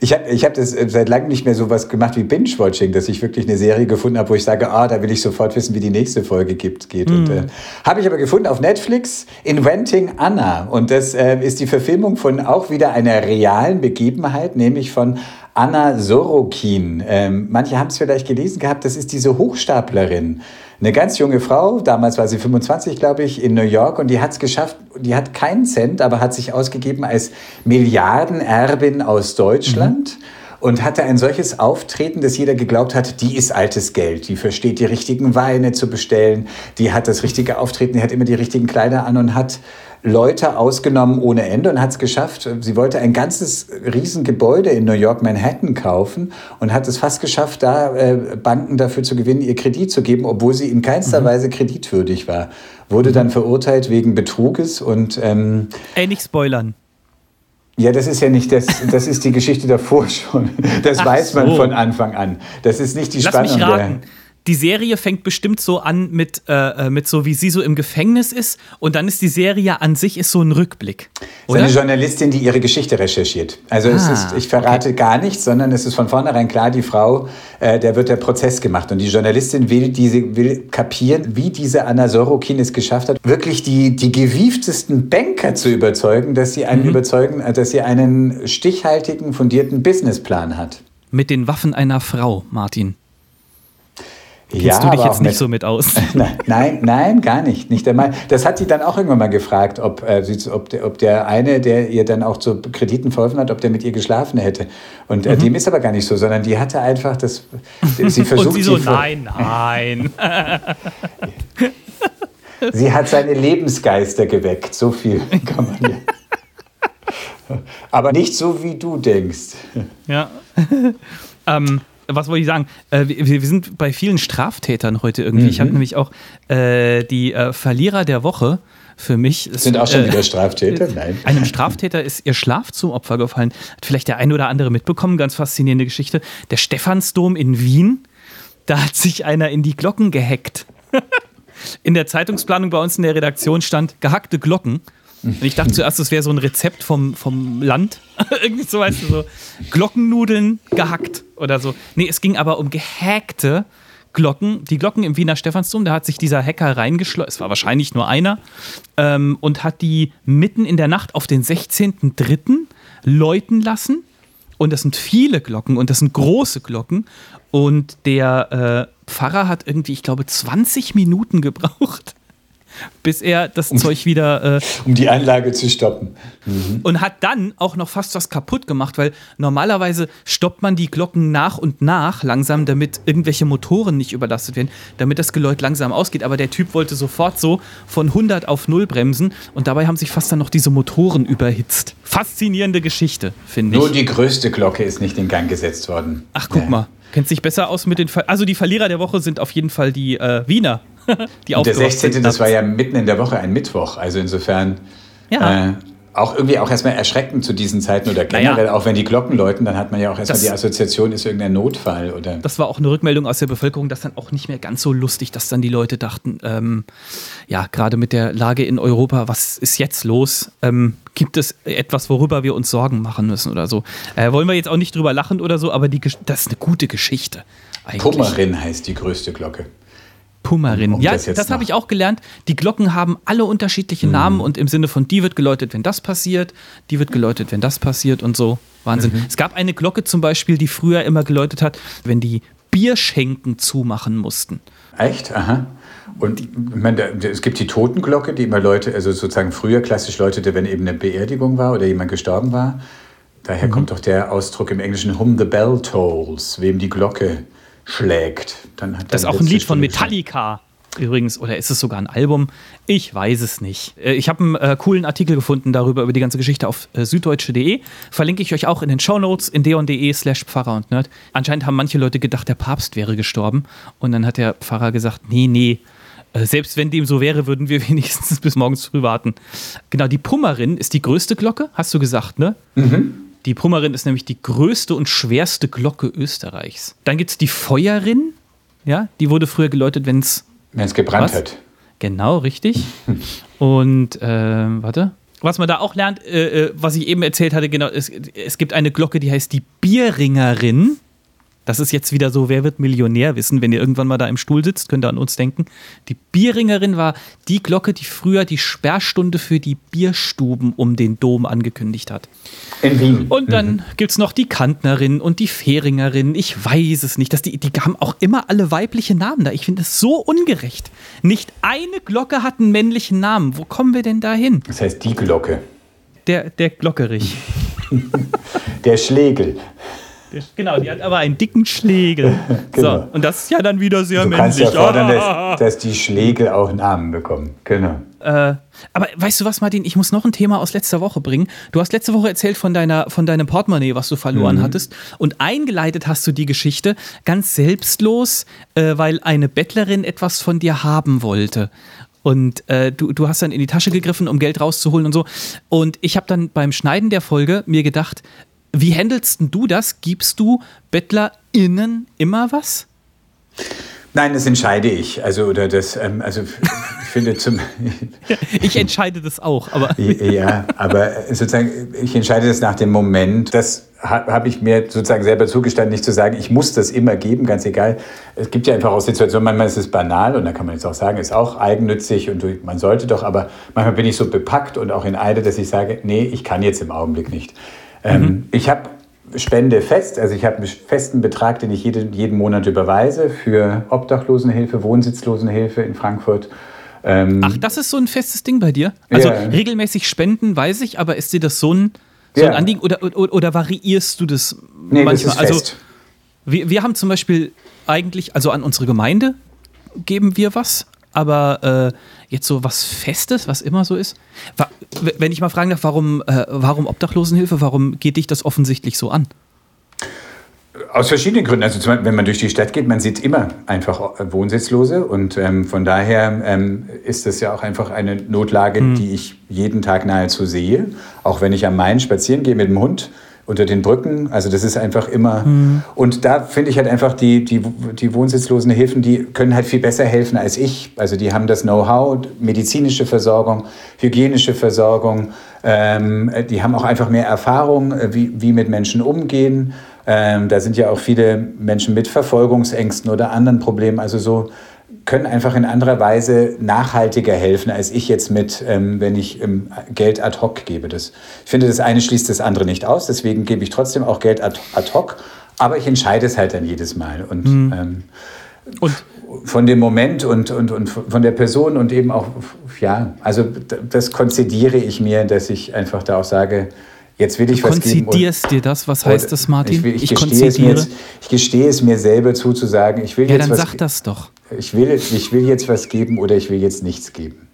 Ich habe ich hab das seit langem nicht mehr so was gemacht wie Binge-Watching, dass ich wirklich eine Serie gefunden habe, wo ich sage, ah, da will ich sofort wissen, wie die nächste Folge gibt, geht. Und, äh, habe ich aber gefunden auf Netflix, Inventing Anna. Und das äh, ist die Verfilmung von auch wieder einer realen Begebenheit, nämlich von Anna Sorokin. Ähm, manche haben es vielleicht gelesen gehabt, das ist diese Hochstaplerin. Eine ganz junge Frau, damals war sie 25, glaube ich, in New York und die hat es geschafft, die hat keinen Cent, aber hat sich ausgegeben als Milliardenerbin aus Deutschland. Und hatte ein solches Auftreten, dass jeder geglaubt hat, die ist altes Geld, die versteht die richtigen Weine zu bestellen, die hat das richtige Auftreten, die hat immer die richtigen Kleider an und hat Leute ausgenommen ohne Ende und hat es geschafft. Sie wollte ein ganzes Riesengebäude in New York, Manhattan kaufen und hat es fast geschafft, da äh, Banken dafür zu gewinnen, ihr Kredit zu geben, obwohl sie in keinster Weise kreditwürdig war. Wurde dann verurteilt wegen Betruges und ähm, Ey, nicht spoilern. ja, das ist ja nicht das, das ist die Geschichte davor schon. Das Ach weiß man so. von Anfang an. Das ist nicht die Lass Spannung mich raten. der. Die Serie fängt bestimmt so an mit, äh, äh, mit so, wie sie so im Gefängnis ist. Und dann ist die Serie an sich ist so ein Rückblick. Das ist Oder? eine Journalistin, die ihre Geschichte recherchiert. Also es Ah, ist, ich verrate gar nichts, sondern es ist von vornherein klar, die Frau, äh, der wird der Prozess gemacht. Und die Journalistin will, diese, will kapieren, wie diese Anna Sorokin es geschafft hat, wirklich die, die gewieftesten Banker zu überzeugen, dass sie Mhm. einen überzeugen, äh, dass sie einen stichhaltigen, fundierten Businessplan hat. Mit den Waffen einer Frau, Martin. Kennst ja, du dich jetzt nicht mit- so mit aus? Nein, nein, nein, gar nicht. nicht einmal. Das hat sie dann auch irgendwann mal gefragt, ob, äh, ob, der, ob der eine, der ihr dann auch zu Krediten verholfen hat, ob der mit ihr geschlafen hätte. Und äh, dem ist aber gar nicht so, sondern die hatte einfach das. Sie versucht Und sie so, nein, nein. Sie hat seine Lebensgeister geweckt. So viel kann man ja. Aber nicht so, wie du denkst. ja. ähm, was wollte ich sagen? Äh, wir, wir sind bei vielen Straftätern heute irgendwie. Ich habe Mhm. nämlich auch äh, die äh, Verlierer der Woche für mich. ist, Sind auch schon äh, wieder Straftäter? Nein. Einem Straftäter ist ihr Schlaf zum Opfer gefallen. Hat vielleicht der ein oder andere mitbekommen, ganz faszinierende Geschichte. Der Stephansdom in Wien, da hat sich einer in die Glocken gehackt. In der Zeitungsplanung bei uns in der Redaktion stand gehackte Glocken. Und ich dachte zuerst, das wäre so ein Rezept vom, vom Land. Irgendwie so, weißt du, so Glockennudeln gehackt oder so. Nee, es ging aber um gehackte Glocken. Die Glocken im Wiener Stephansdom, da hat sich dieser Hacker reingeschleust. Es war wahrscheinlich nur einer. Ähm, und hat die mitten in der Nacht auf den 16.03. läuten lassen. Und das sind viele Glocken und das sind große Glocken. Und der äh, Pfarrer hat irgendwie, ich glaube, 20 Minuten gebraucht, bis er das Zeug wieder äh, Um die Anlage zu stoppen. und hat dann auch noch fast was kaputt gemacht, weil normalerweise stoppt man die Glocken nach und nach langsam, damit irgendwelche Motoren nicht überlastet werden, damit das Geläut langsam ausgeht. Aber der Typ wollte sofort so von 100 auf 0 bremsen und dabei haben sich fast dann noch diese Motoren überhitzt. Faszinierende Geschichte, finde Nur ich. die größte Glocke ist nicht in Gang gesetzt worden. Ach, guck Ja. mal. Kennt sich besser aus mit den. Ver also, die Verlierer der Woche sind auf jeden Fall die äh, Wiener. Die Und der aufgewacht 16. sind das war ja mitten in der Woche ein Mittwoch. Also insofern Ja. äh, auch irgendwie auch erstmal erschreckend zu diesen Zeiten oder generell, naja. auch wenn die Glocken läuten, dann hat man ja auch erstmal das, die Assoziation, ist irgendein Notfall oder. Das war auch eine Rückmeldung aus der Bevölkerung, dass dann auch nicht mehr ganz so lustig, dass dann die Leute dachten, ähm, ja, gerade mit der Lage in Europa, was ist jetzt los? Ähm, gibt es etwas, worüber wir uns Sorgen machen müssen oder so? Äh, wollen wir jetzt auch nicht drüber lachen oder so, aber die, das ist eine gute Geschichte. Eigentlich. Pummerin heißt die größte Glocke. Pumarin. Um ja, das, das habe ich auch gelernt. Die Glocken haben alle unterschiedliche mhm. Namen und im Sinne von die wird geläutet, wenn das passiert, die wird geläutet, wenn das passiert und so. Wahnsinn. Mhm. Es gab eine Glocke zum Beispiel, die früher immer geläutet hat, wenn die Bierschenken zumachen mussten. Echt? Aha. Und ich meine, es gibt die Totenglocke, die immer Leute, also sozusagen früher klassisch läutete, wenn eben eine Beerdigung war oder jemand gestorben war. Daher mhm. kommt doch der Ausdruck im Englischen, whom the bell tolls, wem die Glocke schlägt. Dann hat das ist auch ein Lied von Metallica. Übrigens, oder ist es sogar ein Album? Ich weiß es nicht. Äh, ich habe einen äh, coolen Artikel gefunden darüber, über die ganze Geschichte auf äh, süddeutsche.de. Verlinke ich euch auch in den Shownotes in deon.de slash Pfarrer und Nerd. Anscheinend haben manche Leute gedacht, der Papst wäre gestorben. Und dann hat der Pfarrer gesagt, nee, nee, äh, selbst wenn dem so wäre, würden wir wenigstens bis morgens früh warten. Genau, die Pummerin ist die größte Glocke, hast du gesagt, ne? Mhm. Die Pummerin ist nämlich die größte und schwerste Glocke Österreichs. Dann gibt es die Feuerin. Ja, die wurde früher geläutet, wenn es. Gebrannt was? hat. Genau, richtig. und, äh, warte. Was man da auch lernt, äh, äh, was ich eben erzählt hatte, genau, es, es gibt eine Glocke, die heißt die Bierringerin. Das ist jetzt wieder so, wer wird Millionär wissen, wenn ihr irgendwann mal da im Stuhl sitzt, könnt ihr an uns denken. Die Bierringerin war die Glocke, die früher die Sperrstunde für die Bierstuben um den Dom angekündigt hat. In Wien. Und dann mhm. gibt es noch die Kantnerin und die Fähringerin. Ich weiß es nicht. Das, die, die haben auch immer alle weibliche Namen da. Ich finde es so ungerecht. Nicht eine Glocke hat einen männlichen Namen. Wo kommen wir denn da hin? Das heißt die Glocke. Der, der Glockerich. der Schlegel. Genau, die hat aber einen dicken Schlegel. genau. So, und das ist ja dann wieder sehr du männlich. Du kannst ja fordern, dass, dass, die Schlegel auch Namen bekommen. Genau. Äh, aber weißt du was, Martin? Ich muss noch ein Thema aus letzter Woche bringen. Du hast letzte Woche erzählt von, deiner, von deinem Portemonnaie, was du verloren mhm. hattest. Und eingeleitet hast du die Geschichte ganz selbstlos, äh, weil eine Bettlerin etwas von dir haben wollte. Und äh, du, du hast dann in die Tasche gegriffen, um Geld rauszuholen und so. Und ich habe dann beim Schneiden der Folge mir gedacht, wie handelst du das? Gibst du BettlerInnen immer was? Nein, das entscheide ich. Also, oder das, ähm, also ich finde zum. ich entscheide das auch, aber. ja, aber sozusagen, ich entscheide das nach dem Moment. Das habe hab ich mir sozusagen selber zugestanden, nicht zu sagen, ich muss das immer geben, ganz egal. Es gibt ja einfach auch Situationen, manchmal ist es banal und da kann man jetzt auch sagen, ist auch eigennützig und man sollte doch, aber manchmal bin ich so bepackt und auch in Eide, dass ich sage, nee, ich kann jetzt im Augenblick nicht. Ähm, mhm. Ich habe Spende fest, also ich habe einen festen Betrag, den ich jeden, jeden Monat überweise für Obdachlosenhilfe, Wohnsitzlosenhilfe in Frankfurt. Ähm, Ach, das ist so ein festes Ding bei dir? Also ja. regelmäßig spenden, weiß ich, aber ist dir das so ein, so ja. ein Anliegen oder, oder, oder, variierst du das nee, manchmal? Das. Also wir, wir haben zum Beispiel eigentlich, also an unsere Gemeinde geben wir was, aber äh, jetzt so was Festes, was immer so ist. Wenn ich mal fragen darf, warum, äh, warum Obdachlosenhilfe, warum geht dich das offensichtlich so an? Aus verschiedenen Gründen. Also Beispiel, wenn man durch die Stadt geht, man sieht immer einfach Wohnsitzlose und ähm, von daher ähm, ist das ja auch einfach eine Notlage, mhm. die ich jeden Tag nahezu sehe. Auch wenn ich am Main spazieren gehe mit dem Hund, unter den Brücken. Also das ist einfach immer. Mhm. Und da finde ich halt einfach, die, die, die wohnsitzlosen Hilfen, die können halt viel besser helfen als ich. Also die haben das Know-how, medizinische Versorgung, hygienische Versorgung. Ähm, die haben auch einfach mehr Erfahrung, äh, wie, wie mit Menschen umgehen. Ähm, da sind ja auch viele Menschen mit Verfolgungsängsten oder anderen Problemen. Also so können einfach in anderer Weise nachhaltiger helfen, als ich jetzt mit, ähm, wenn ich ähm, Geld ad hoc gebe. Das, ich finde, das eine schließt das andere nicht aus, deswegen gebe ich trotzdem auch Geld ad, ad hoc, aber ich entscheide es halt dann jedes Mal. Und, mhm. ähm, und von dem Moment und, und, und von der Person und eben auch, ja, also das konzidiere ich mir, dass ich einfach da auch sage, Jetzt will ich du was geben. Konzidierst dir das? Was heißt das, Martin? Ich, will, ich, ich, gestehe es mir jetzt, ich gestehe es mir selber zu, zu sagen, ich will ja, jetzt dann was. sag das doch. Ich will, ich will jetzt was geben oder ich will jetzt nichts geben.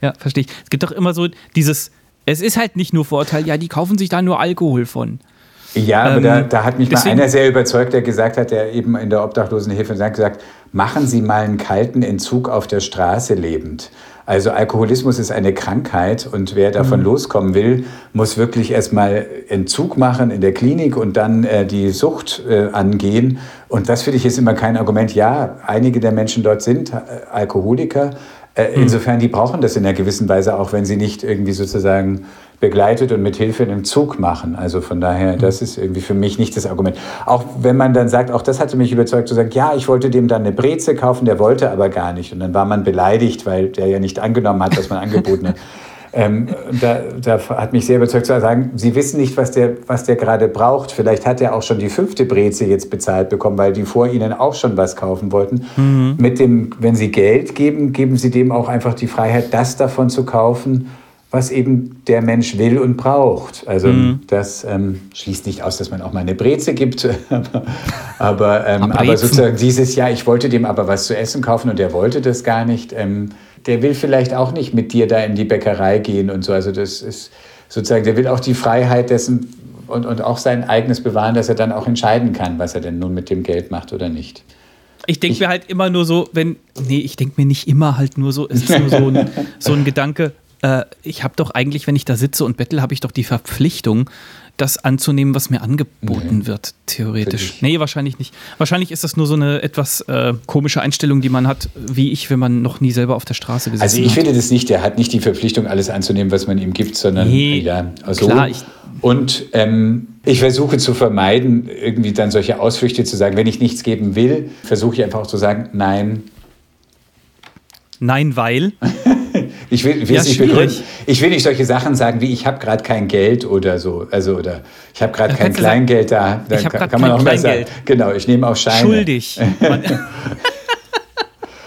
Ja, verstehe ich. Es gibt doch immer so dieses, es ist halt nicht nur Vorteil, ja, die kaufen sich da nur Alkohol von. Ja, aber ähm, da, da, hat mich deswegen, mal einer sehr überzeugt, der gesagt hat, der eben in der Obdachlosenhilfe hat gesagt, machen Sie mal einen kalten Entzug auf der Straße lebend. Also Alkoholismus ist eine Krankheit und wer davon mhm. loskommen will, muss wirklich erstmal Entzug machen in der Klinik und dann äh, die Sucht äh, angehen. Und das finde ich ist immer kein Argument. Ja, einige der Menschen dort sind äh, Alkoholiker. Äh, mhm. Insofern, die brauchen das in einer gewissen Weise, auch wenn sie nicht irgendwie sozusagen begleitet und mit Hilfe einen Zug machen. Also von daher, das ist irgendwie für mich nicht das Argument. Auch wenn man dann sagt, auch das hatte mich überzeugt, zu sagen, ja, ich wollte dem dann eine Breze kaufen, der wollte aber gar nicht. Und dann war man beleidigt, weil der ja nicht angenommen hat, was man angeboten hat. Ähm, da, da, hat mich sehr überzeugt zu sagen, Sie wissen nicht, was der, was der gerade braucht. Vielleicht hat er auch schon die fünfte Breze jetzt bezahlt bekommen, weil die vor Ihnen auch schon was kaufen wollten. Mhm. Mit dem, wenn Sie Geld geben, geben Sie dem auch einfach die Freiheit, das davon zu kaufen, was eben der Mensch will und braucht. Also mhm. das ähm, schließt nicht aus, dass man auch mal eine Breze gibt, aber, ähm, aber sozusagen dieses Jahr, ich wollte dem aber was zu essen kaufen und der wollte das gar nicht. Ähm, der will vielleicht auch nicht mit dir da in die Bäckerei gehen und so. Also das ist sozusagen, der will auch die Freiheit dessen und, und auch sein eigenes bewahren, dass er dann auch entscheiden kann, was er denn nun mit dem Geld macht oder nicht. Ich denke mir halt immer nur so, wenn, nee, ich denke mir nicht immer halt nur so, es ist nur so ein, so ein Gedanke, äh, ich habe doch eigentlich, wenn ich da sitze und bettel, habe ich doch die Verpflichtung, das anzunehmen, was mir angeboten nee. wird, theoretisch. Nee, wahrscheinlich nicht. Wahrscheinlich ist das nur so eine etwas äh, komische Einstellung, die man hat, wie ich, wenn man noch nie selber auf der Straße gesessen hat. Also ich hat. finde das nicht, der hat nicht die Verpflichtung, alles anzunehmen, was man ihm gibt, sondern nee, ja, also klar, ich, und ähm, ich versuche zu vermeiden, irgendwie dann solche Ausflüchte zu sagen, wenn ich nichts geben will, versuche ich einfach auch zu sagen, nein. Nein, weil. Ich will, will ja, nicht begründen. Ich will nicht solche Sachen sagen wie ich habe gerade kein Geld oder so. Also oder ich habe gerade kein Kleingeld da. Da kann, kann man auch mal sagen. Genau, ich nehme auch Scheine. Schuldig.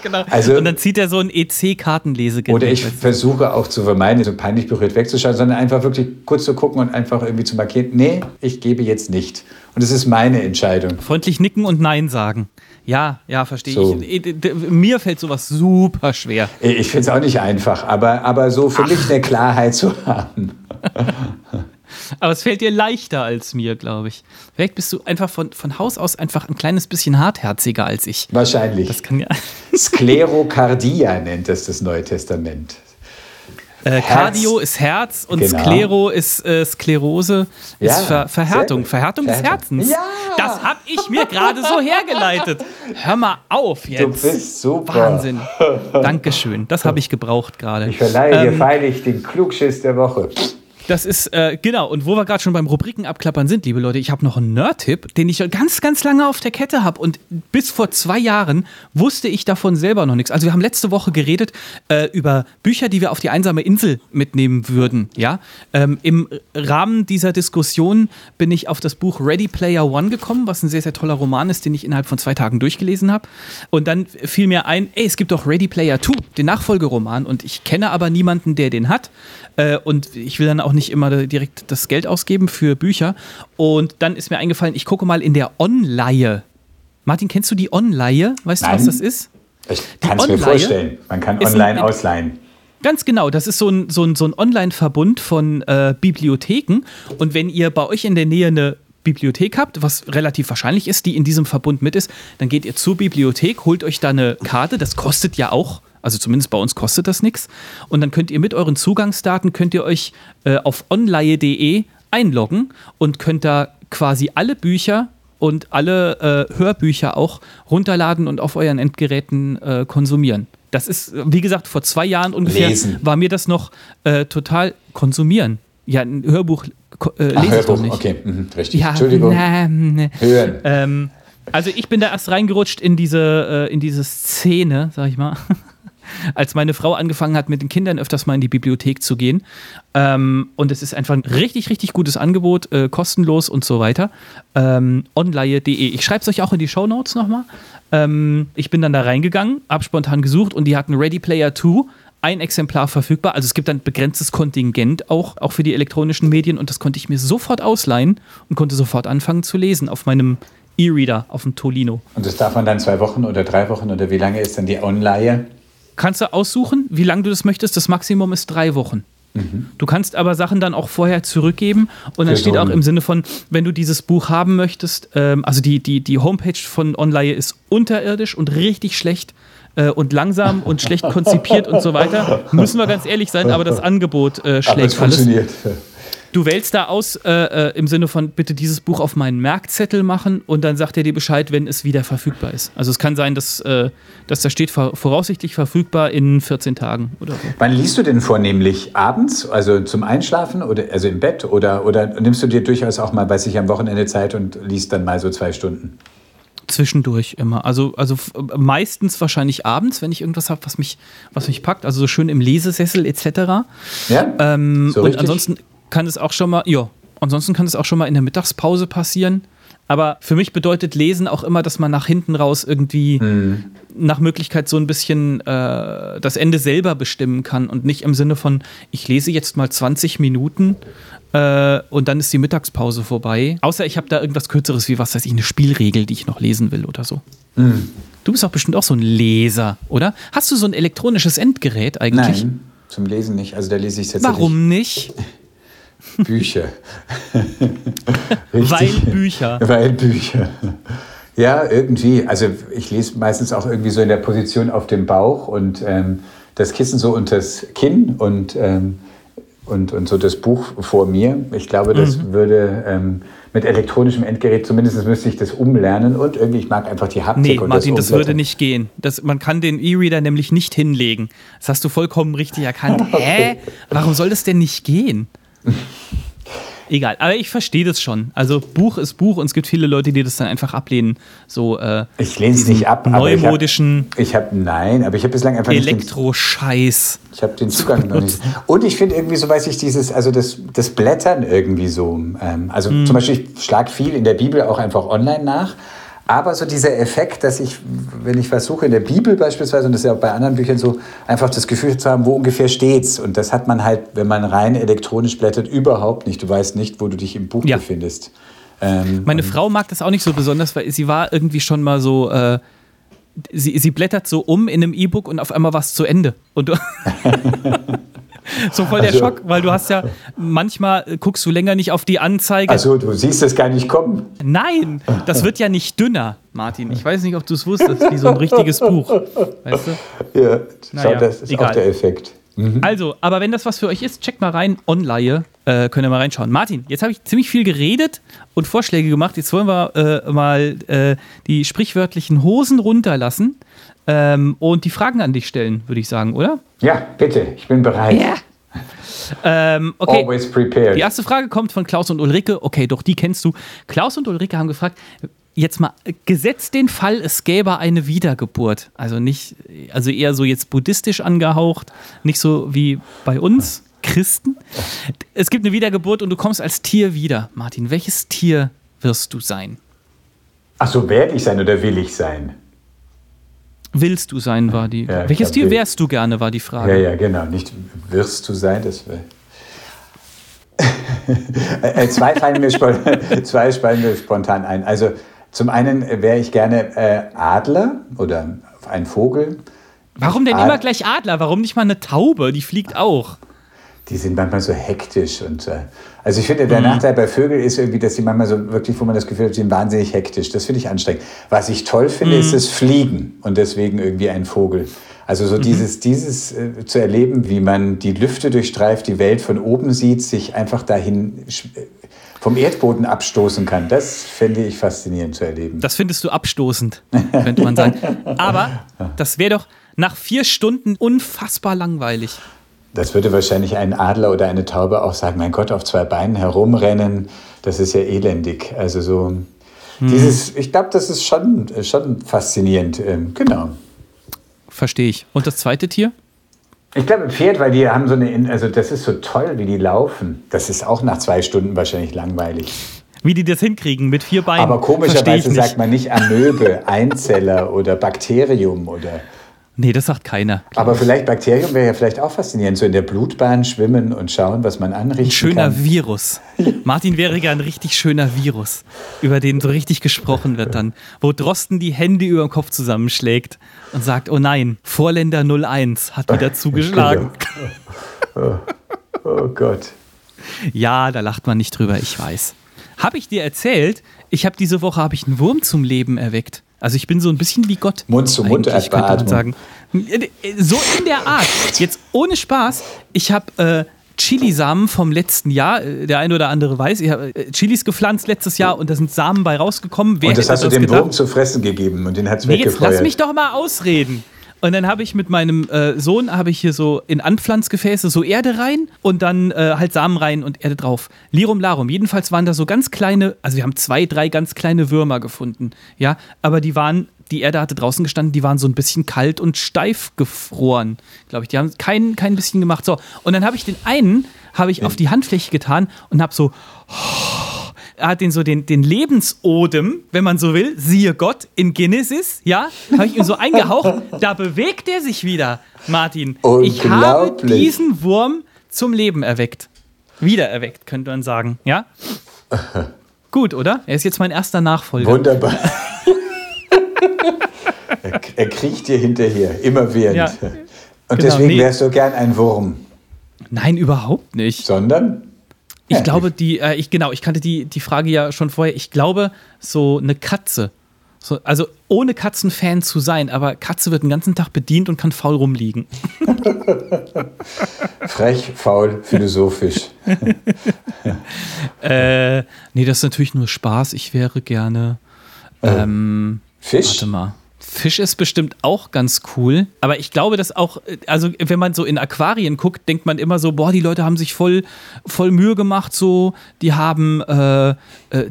genau. Also, und dann zieht er so ein EC-Kartenlesegerät. Oder ich versuche auch zu vermeiden, so peinlich berührt wegzuschauen, sondern einfach wirklich kurz zu gucken und einfach irgendwie zu markieren, nee, ich gebe jetzt nicht. Und es ist meine Entscheidung. Freundlich nicken und Nein sagen. Ja, ja, verstehe so. ich. Mir fällt sowas super schwer. Ich finde es auch nicht einfach, aber, aber so für Ach. mich eine Klarheit zu haben. aber es fällt dir leichter als mir, glaube ich. Vielleicht bist du einfach von, von Haus aus einfach ein kleines bisschen hartherziger als ich. Wahrscheinlich. Das kann ja. Sklerokardia nennt es das Neue Testament. Äh, Cardio ist Herz und genau. Sklero ist äh, Sklerose, ist ja, Ver Verhärtung. Verhärtung des Herzens. Ja. Das habe ich mir gerade so hergeleitet. Hör mal auf jetzt. Du bist super. Wahnsinn. Dankeschön. Das habe ich gebraucht gerade. Ich verleihe ähm, dir feilig den Klugschiss der Woche. Das ist, äh, genau, und wo wir gerade schon beim Rubriken abklappern sind, liebe Leute, ich habe noch einen Nerd-Tipp, den ich ganz, ganz lange auf der Kette habe. Und bis vor zwei Jahren wusste ich davon selber noch nichts. Also wir haben letzte Woche geredet äh, über Bücher, die wir auf die einsame Insel mitnehmen würden. Ja? Ähm, Im Rahmen dieser Diskussion bin ich auf das Buch Ready Player One gekommen, was ein sehr, sehr toller Roman ist, den ich innerhalb von zwei Tagen durchgelesen habe. Und dann fiel mir ein, ey, es gibt doch Ready Player Two, den Nachfolgeroman. Und ich kenne aber niemanden, der den hat. Äh, und ich will dann auch nicht immer direkt das Geld ausgeben für Bücher. Und dann ist mir eingefallen, ich gucke mal in der Online. Martin, kennst du die Online? Weißt Nein. du, was das ist? Ich kann es mir vorstellen. Man kann online ein, ausleihen. Ganz genau, das ist so ein, so ein, so ein Online-Verbund von äh, Bibliotheken. Und wenn ihr bei euch in der Nähe eine Bibliothek habt, was relativ wahrscheinlich ist, die in diesem Verbund mit ist, dann geht ihr zur Bibliothek, holt euch da eine Karte, das kostet ja auch also zumindest bei uns kostet das nichts. Und dann könnt ihr mit euren Zugangsdaten, könnt ihr euch äh, auf online.de einloggen und könnt da quasi alle Bücher und alle äh, Hörbücher auch runterladen und auf euren Endgeräten äh, konsumieren. Das ist, wie gesagt, vor zwei Jahren ungefähr Lesen. war mir das noch äh, total konsumieren. Ja, ein Hörbuch äh, lese Ach, ich doch nicht. Okay, mhm, richtig. Ja, Entschuldigung. Na, na. Hören. Ähm, also ich bin da erst reingerutscht in diese, äh, in diese Szene, sag ich mal. als meine Frau angefangen hat, mit den Kindern öfters mal in die Bibliothek zu gehen. Ähm, und es ist einfach ein richtig, richtig gutes Angebot, äh, kostenlos und so weiter. Ähm, Onleihe.de. Ich schreibe es euch auch in die Show Notes nochmal. Ähm, ich bin dann da reingegangen, habe spontan gesucht und die hatten Ready Player 2 ein Exemplar verfügbar. Also es gibt ein begrenztes Kontingent auch, auch für die elektronischen Medien und das konnte ich mir sofort ausleihen und konnte sofort anfangen zu lesen auf meinem E-Reader, auf dem Tolino. Und das darf man dann zwei Wochen oder drei Wochen oder wie lange ist dann die Online? Kannst du aussuchen, wie lange du das möchtest. Das Maximum ist drei Wochen. Mhm. Du kannst aber Sachen dann auch vorher zurückgeben und dann steht auch im Sinne von, wenn du dieses Buch haben möchtest, ähm, also die, die, die Homepage von Online ist unterirdisch und richtig schlecht. äh, und langsam und schlecht konzipiert und so weiter. Müssen wir ganz ehrlich sein, aber das Angebot äh, schlägt Aber es alles. funktioniert. Du wählst da aus äh, äh, im Sinne von bitte dieses Buch auf meinen Merkzettel machen und dann sagt er dir Bescheid, wenn es wieder verfügbar ist. Also es kann sein, dass, äh, dass da steht vor, voraussichtlich verfügbar in 14 Tagen oder so. Wann liest du denn vornehmlich? Abends, also zum Einschlafen oder also im Bett oder, oder nimmst du dir durchaus auch mal, weiß ich, am Wochenende Zeit und liest dann mal so zwei Stunden? Zwischendurch immer. Also, also meistens wahrscheinlich abends, wenn ich irgendwas habe, was mich, was mich packt. Also so schön im Lesesessel etc. Ja? Ähm, So und ansonsten kann es auch schon mal, ja, ansonsten kann es auch schon mal in der Mittagspause passieren. Aber für mich bedeutet Lesen auch immer, dass man nach hinten raus irgendwie Hm. nach Möglichkeit so ein bisschen äh, das Ende selber bestimmen kann und nicht im Sinne von, ich lese jetzt mal 20 Minuten äh, und dann ist die Mittagspause vorbei. Außer ich habe da irgendwas Kürzeres wie, was weiß ich, eine Spielregel, die ich noch lesen will oder so. Hm. Du bist doch bestimmt auch so ein Leser, oder? Hast du so ein elektronisches Endgerät eigentlich? Nein, zum Lesen nicht. Also da lese ich tatsächlich Warum nicht? Bücher. Weil. Bücher. Weil Bücher. Ja, irgendwie. Also ich lese meistens auch irgendwie so in der Position auf dem Bauch und ähm, das Kissen so unters Kinn und, ähm, und, und so das Buch vor mir. Ich glaube, das Mhm. würde ähm, mit elektronischem Endgerät, zumindest müsste ich das umlernen und irgendwie, ich mag einfach die Haptik Nee, und Martin, das, das würde nicht gehen. Das, man kann den E-Reader nämlich nicht hinlegen. Das hast du vollkommen richtig erkannt. Hä? Warum soll das denn nicht gehen? Egal, aber ich verstehe das schon. Also Buch ist Buch und es gibt viele Leute, die das dann einfach ablehnen. So äh, Ich lehne es nicht ab, hab- neumodischen ich habe, nein, aber ich habe bislang einfach nicht den Elektroscheiß. Ich habe den Zugang noch nicht. Und ich finde irgendwie so, weiß ich, dieses, also das, das Blättern irgendwie so. Ähm, also Mhm. zum Beispiel, ich schlage viel in der Bibel auch einfach online nach. Aber so dieser Effekt, dass ich, wenn ich was suche in der Bibel beispielsweise, und das ist ja auch bei anderen Büchern so, einfach das Gefühl zu haben, wo ungefähr steht's. Und das hat man halt, wenn man rein elektronisch blättert, überhaupt nicht. Du weißt nicht, wo du dich im Buch Ja. befindest. Ähm, Meine Frau mag das auch nicht so besonders, weil sie war irgendwie schon mal so. Äh, sie, sie blättert so um in einem E-Book und auf einmal war es zu Ende. Und du so voll der Also- Schock, weil du hast ja manchmal äh, guckst du länger nicht auf die Anzeige. also du siehst es gar nicht kommen. Nein, das wird ja nicht dünner, Martin. Ich weiß nicht, ob du es wusstest, wie so ein richtiges Buch. Weißt du? Ja, Naja, schau, das ist egal. auch der Effekt. Also, aber wenn das was für euch ist, checkt mal rein, online, äh, könnt ihr mal reinschauen. Martin, jetzt habe ich ziemlich viel geredet und Vorschläge gemacht. Jetzt wollen wir äh, mal äh, die sprichwörtlichen Hosen runterlassen ähm, und die Fragen an dich stellen, würde ich sagen, oder? Ja, bitte, ich bin bereit. Ähm, okay. Always prepared. Die erste Frage kommt von Klaus und Ulrike. Okay, doch, die kennst du. Klaus und Ulrike haben gefragt, jetzt mal, gesetzt den Fall, es gäbe eine Wiedergeburt. Also nicht, also eher so jetzt buddhistisch angehaucht, nicht so wie bei uns Christen. Es gibt eine Wiedergeburt und du kommst als Tier wieder. Martin, welches Tier wirst du sein? Ach so, werde ich sein oder will ich sein? Willst du sein, war die. Ja, welches Tier wärst du gerne, war die Frage. Ja, ja, genau. Nicht wirst du sein, das wäre. äh, zwei, fallen mir zwei fallen mir spontan ein. Also zum einen wäre ich gerne äh, Adler oder ein Vogel. Warum denn Ad- immer gleich Adler? Warum nicht mal eine Taube? Die fliegt auch. Die sind manchmal so hektisch und äh, also ich finde, der Mhm. Nachteil bei Vögeln ist irgendwie, dass die manchmal so wirklich, wo man das Gefühl hat, sie sind wahnsinnig hektisch. Das finde ich anstrengend. Was ich toll finde, Mhm. ist das Fliegen und deswegen irgendwie ein Vogel. Also Mhm. so dieses, dieses äh, zu erleben, wie man die Lüfte durchstreift, die Welt von oben sieht, sich einfach dahin äh, vom Erdboden abstoßen kann. Das finde ich faszinierend zu erleben. Das findest du abstoßend, könnte man sagen. Aber das wäre doch nach vier Stunden unfassbar langweilig. Das würde wahrscheinlich ein Adler oder eine Taube auch sagen, mein Gott, auf zwei Beinen herumrennen, das ist ja elendig. Also so Hm. dieses, ich glaube, das ist schon, schon faszinierend. Ähm, Genau. Verstehe ich. Und das zweite Tier? Ich glaube, Pferd, weil die haben so eine, In- also das ist so toll, wie die laufen. Das ist auch nach zwei Stunden wahrscheinlich langweilig. Wie die das hinkriegen mit vier Beinen. Aber komischerweise sagt man nicht Amöbe, Einzeller oder Bakterium oder. Nee, das sagt keiner. Aber vielleicht Bakterium wäre ja vielleicht auch faszinierend, so in der Blutbahn schwimmen und schauen, was man anrichten Ein schöner kann. Virus. Martin wäre gern ein richtig schöner Virus, über den so richtig gesprochen wird dann. Wo Drosten die Hände über dem Kopf zusammenschlägt und sagt, oh nein, Vorländer 01 hat wieder zugeschlagen. Oh Gott. Ja, da lacht man nicht drüber, ich weiß. Habe ich dir erzählt, ich habe diese Woche habe ich einen Wurm zum Leben erweckt. Also ich bin so ein bisschen wie Gott. Mund zu Mund eigentlich, könnte man sagen. So in der Art. Jetzt ohne Spaß. Ich habe äh, Chilisamen vom letzten Jahr. Äh, der eine oder andere weiß, ich habe äh, Chilis gepflanzt letztes Jahr und da sind Samen bei rausgekommen. Wer und das hast du dem Wurm zu fressen gegeben und den hat es nee, weggefeuert. Jetzt lass mich doch mal ausreden. Und dann habe ich mit meinem äh, Sohn habe ich hier so in Anpflanzgefäße so Erde rein und dann äh, halt Samen rein und Erde drauf. Lirum Larum. Jedenfalls waren da so ganz kleine, also wir haben zwei, drei ganz kleine Würmer gefunden. Ja, aber die waren die Erde hatte draußen gestanden, die waren so ein bisschen kalt und steif gefroren, glaube ich. Die haben kein, kein bisschen gemacht. So, und dann habe ich den einen, habe ich auf die Handfläche getan und habe so, er hat den so den, den Lebensodem, wenn man so will, siehe Gott in Genesis, ja, habe ich ihm so eingehaucht, da bewegt er sich wieder, Martin. Ich habe diesen Wurm zum Leben erweckt. Wieder erweckt, könnte man sagen, ja? Gut, oder? Er ist jetzt mein erster Nachfolger. Wunderbar. er, er, kriecht dir hinterher, immer während. Ja, Und genau, deswegen nee. wärst du gern ein Wurm. Nein, überhaupt nicht. Sondern? Ich ja, glaube, die, äh, ich, genau, ich kannte die, die Frage ja schon vorher. Ich glaube, so eine Katze. So, also ohne Katzenfan zu sein, aber Katze wird den ganzen Tag bedient und kann faul rumliegen. Frech, faul, philosophisch. äh, nee, das ist natürlich nur Spaß. Ich wäre gerne. Ähm, Fisch? Warte mal. Fisch ist bestimmt auch ganz cool, aber ich glaube, dass auch, also wenn man so in Aquarien guckt, denkt man immer so, boah, die Leute haben sich voll, voll Mühe gemacht, so, die haben äh, äh,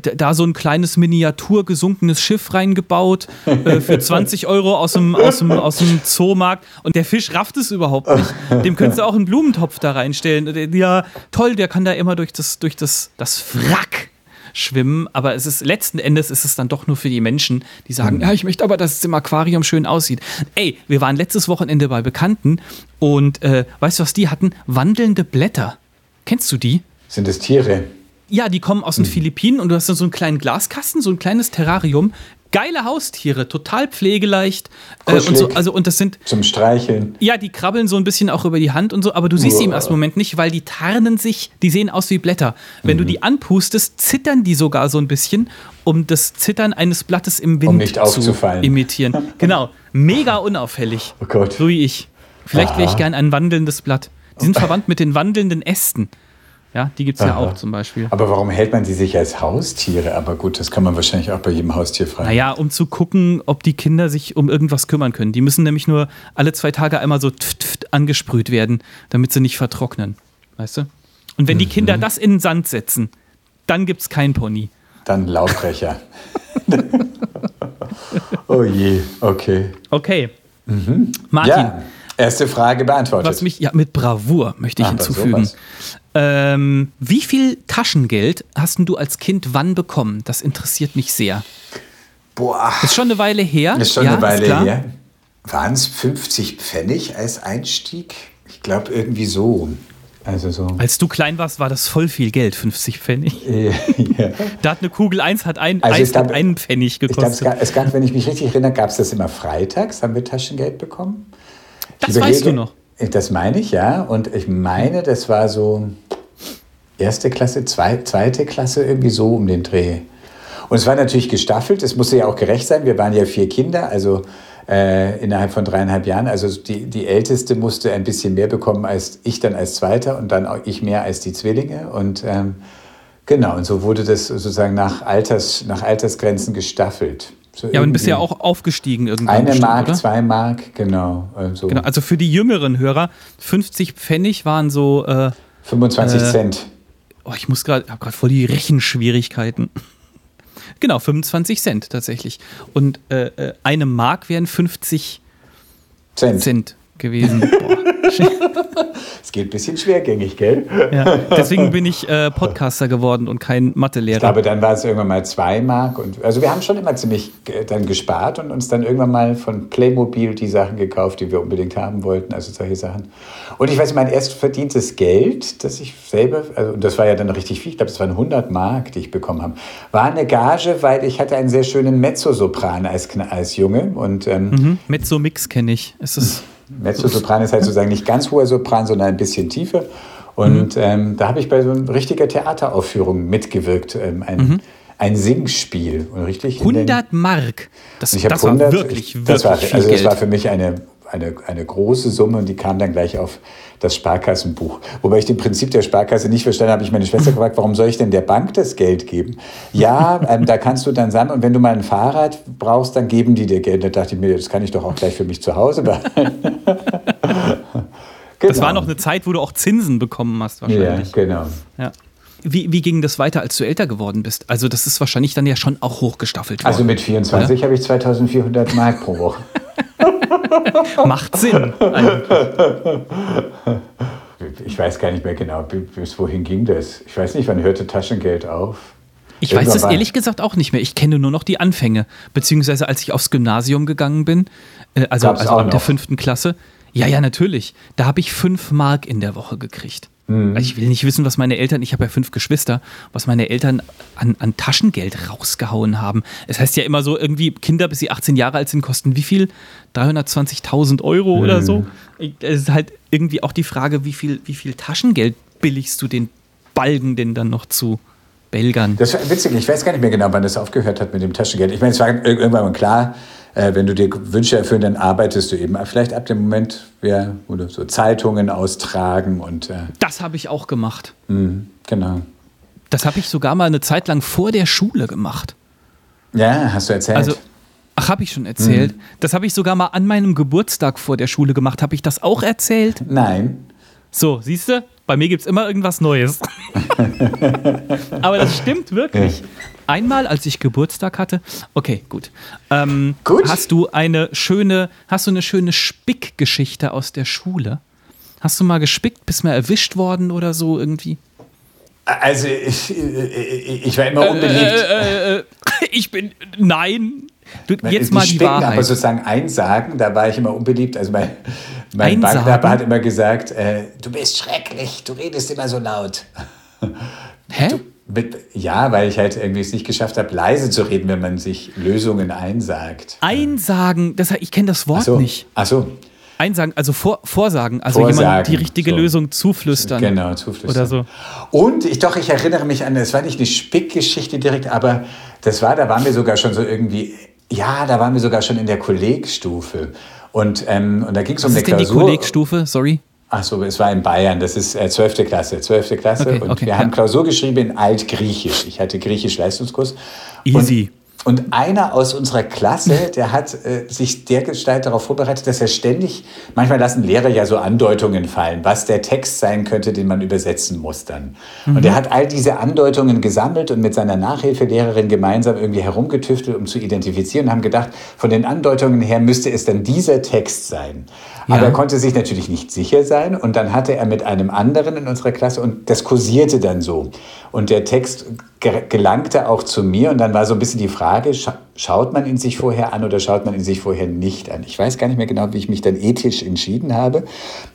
da so ein kleines Miniatur gesunkenes Schiff reingebaut äh, für 20 Euro aus dem, aus, dem, aus dem Zoomarkt und der Fisch rafft es überhaupt nicht. Dem könntest du auch einen Blumentopf da reinstellen. Ja, toll, der kann da immer durch das, durch das, das Wrack schwimmen, aber es ist letzten Endes ist es dann doch nur für die Menschen, die sagen, mhm. ja, ich möchte aber, dass es im Aquarium schön aussieht. Ey, wir waren letztes Wochenende bei Bekannten und äh, weißt du, was die hatten? Wandelnde Blätter. Kennst du die? Sind es Tiere? Ja, die kommen aus den mhm. Philippinen und du hast dann so einen kleinen Glaskasten, so ein kleines Terrarium geile Haustiere, total pflegeleicht äh, und so. Also und das sind zum Streicheln. Ja, die krabbeln so ein bisschen auch über die Hand und so, aber du siehst Uah. sie im ersten Moment nicht, weil die tarnen sich. Die sehen aus wie Blätter. Wenn mhm. du die anpustest, zittern die sogar so ein bisschen, um das Zittern eines Blattes im Wind um nicht zu imitieren. genau, mega unauffällig. Oh Gott. So wie ich. Vielleicht wäre ich gern ein wandelndes Blatt. Die sind verwandt mit den wandelnden Ästen. Ja, die gibt es ja auch zum Beispiel. Aber warum hält man die sich als Haustiere? Aber gut, das kann man wahrscheinlich auch bei jedem Haustier fragen. Naja, um zu gucken, ob die Kinder sich um irgendwas kümmern können. Die müssen nämlich nur alle zwei Tage einmal so tft, tft angesprüht werden, damit sie nicht vertrocknen. Weißt du? Und wenn mhm. die Kinder das in den Sand setzen, dann gibt es kein Pony. Dann Laubbrecher. oh je, okay. Okay. Mhm. Martin. Ja. Erste Frage beantwortet. Was mich ja mit Bravour möchte ich Ach, hinzufügen. Ähm, wie viel Taschengeld hast du als Kind wann bekommen? Das interessiert mich sehr. Boah. Ist schon eine Weile her. Ist schon ja, eine Weile her. Waren es 50 Pfennig als Einstieg? Ich glaube irgendwie so. Also so. Als du klein warst, war das voll viel Geld, 50 Pfennig. ja. Da hat eine Kugel 1 hat, ein, also 1 gab, hat einen Pfennig gekostet. Ich glaub, es gab, wenn ich mich richtig erinnere, gab es das immer freitags, haben wir Taschengeld bekommen. Das weißt du noch. Das meine ich, ja. Und ich meine, das war so erste Klasse, zwei, zweite Klasse, irgendwie so um den Dreh. Und es war natürlich gestaffelt, es musste ja auch gerecht sein. Wir waren ja vier Kinder, also äh, innerhalb von dreieinhalb Jahren. Also die, die Älteste musste ein bisschen mehr bekommen als ich dann als Zweiter und dann auch ich mehr als die Zwillinge. Und ähm, genau, und so wurde das sozusagen nach, Alters, nach Altersgrenzen gestaffelt. So ja, und bist ja auch aufgestiegen irgendwann. Eine bestimmt, Mark, oder? zwei Mark, genau. Also, genau. Also für die jüngeren Hörer, 50 Pfennig waren so. Äh, 25 äh, Cent. Oh, ich muss gerade, habe gerade voll die Rechenschwierigkeiten. genau, 25 Cent tatsächlich. Und äh, äh, eine Mark wären 50 Cent, Cent gewesen. Es geht ein bisschen schwergängig, gell? Ja, deswegen bin ich äh, Podcaster geworden und kein Mathelehrer. Ich glaube, dann war es irgendwann mal zwei Mark. Und, also wir haben schon immer ziemlich dann gespart und uns dann irgendwann mal von Playmobil die Sachen gekauft, die wir unbedingt haben wollten, also solche Sachen. Und ich weiß, mein erst verdientes Geld, das ich selber, also das war ja dann richtig viel, ich glaube, es waren 100 Mark, die ich bekommen habe, war eine Gage, weil ich hatte einen sehr schönen Mezzosopran als, als Junge. Und, ähm, mhm, Mezzo-Mix kenne ich. Ist das Mezzosopran ist halt sozusagen nicht ganz hoher Sopran, sondern ein bisschen tiefer. Und mhm. ähm, da habe ich bei so einer richtigen Theateraufführung mitgewirkt. Ähm, ein, mhm. ein Singspiel, richtig? 100 Mark. Das, das 100, war wirklich, wirklich das war, viel Also das war für mich eine, eine, eine große Summe und die kam dann gleich auf das Sparkassenbuch. Wobei ich den Prinzip der Sparkasse nicht verstanden habe, ich meine Schwester gefragt, warum soll ich denn der Bank das Geld geben? Ja, ähm, da kannst du dann sammeln und wenn du mal ein Fahrrad brauchst, dann geben die dir Geld. Da dachte ich mir, das kann ich doch auch gleich für mich zu Hause behalten. Genau. Das war noch eine Zeit, wo du auch Zinsen bekommen hast, wahrscheinlich. Ja, genau. Ja. Wie, wie ging das weiter, als du älter geworden bist? Also, das ist wahrscheinlich dann ja schon auch hochgestaffelt worden. Also, mit 24 habe ich 2400 Mark pro Woche. Macht Sinn. Ich weiß gar nicht mehr genau, bis wohin ging das. Ich weiß nicht, wann hörte Taschengeld auf? Ich Irgendwann weiß es ehrlich gesagt auch nicht mehr. Ich kenne nur noch die Anfänge. Beziehungsweise als ich aufs Gymnasium gegangen bin, äh, also, also ab der fünften Klasse, ja, ja, natürlich. Da habe ich fünf Mark in der Woche gekriegt. Mhm. Ich will nicht wissen, was meine Eltern, ich habe ja fünf Geschwister, was meine Eltern an, an Taschengeld rausgehauen haben. Es heißt ja immer so, irgendwie Kinder, bis sie 18 Jahre alt sind, kosten wie viel? 320.000 Euro mhm. oder so. Es ist halt irgendwie auch die Frage, wie viel, wie viel Taschengeld billigst du den Balgen denn dann noch zu? Belgern. Das war witzig, ich weiß gar nicht mehr genau, wann das aufgehört hat mit dem Taschengeld. Ich meine, es war irgendwann mal klar, äh, wenn du dir Wünsche erfüllen, dann arbeitest du eben vielleicht ab dem Moment, ja, wo du so Zeitungen austragen und. Äh, das habe ich auch gemacht. Mh, genau. Das habe ich sogar mal eine Zeit lang vor der Schule gemacht. Ja, hast du erzählt. Also, ach, habe ich schon erzählt. Mhm. Das habe ich sogar mal an meinem Geburtstag vor der Schule gemacht. Habe ich das auch erzählt? Nein. So, siehst du? Bei mir gibt es immer irgendwas Neues. Aber das stimmt wirklich. Einmal, als ich Geburtstag hatte. Okay, gut. Ähm, gut. Hast du eine schöne, hast du eine schöne Spickgeschichte aus der Schule? Hast du mal gespickt, bist mal erwischt worden oder so irgendwie? Also ich, ich war immer unbeliebt. Äh, äh, äh, ich bin nein. Du, jetzt mal die Spicken, Wahrheit. Aber sozusagen einsagen, da war ich immer unbeliebt. Also mein, mein Banknachbar hat immer gesagt, äh, du bist schrecklich, du redest immer so laut. Hä? Du, mit, ja, weil ich halt irgendwie es nicht geschafft habe, leise zu reden, wenn man sich Lösungen einsagt. Einsagen, das, ich kenne das Wort so. nicht. Ach so. Einsagen, also vor, Vorsagen, also Vorsagen, jemand die richtige so. Lösung zuflüstern. Genau, zuflüstern. Oder so. Und ich doch, ich erinnere mich an, es war nicht eine Spickgeschichte direkt, aber das war, da waren wir sogar schon so irgendwie, ja, da waren wir sogar schon in der Kollegstufe. Und, ähm, und da ging es um eine Klausur. Was ist denn die Kollegstufe? Sorry. Ach so, es war in Bayern, das ist äh, 12. Klasse. 12. Klasse okay, und okay, wir ja. haben Klausur geschrieben in Altgriechisch. Ich hatte Griechisch-Leistungskurs. Easy. Und und einer aus unserer Klasse, der hat äh, sich dergestalt darauf vorbereitet, dass er ständig, manchmal lassen Lehrer ja so Andeutungen fallen, was der Text sein könnte, den man übersetzen muss dann. Mhm. Und er hat all diese Andeutungen gesammelt und mit seiner Nachhilfelehrerin gemeinsam irgendwie herumgetüftelt, um zu identifizieren und haben gedacht, von den Andeutungen her müsste es dann dieser Text sein. Ja. Aber er konnte sich natürlich nicht sicher sein und dann hatte er mit einem anderen in unserer Klasse und das kursierte dann so. Und der Text gelangte auch zu mir und dann war so ein bisschen die Frage, scha schaut man ihn sich vorher an oder schaut man ihn sich vorher nicht an? Ich weiß gar nicht mehr genau, wie ich mich dann ethisch entschieden habe.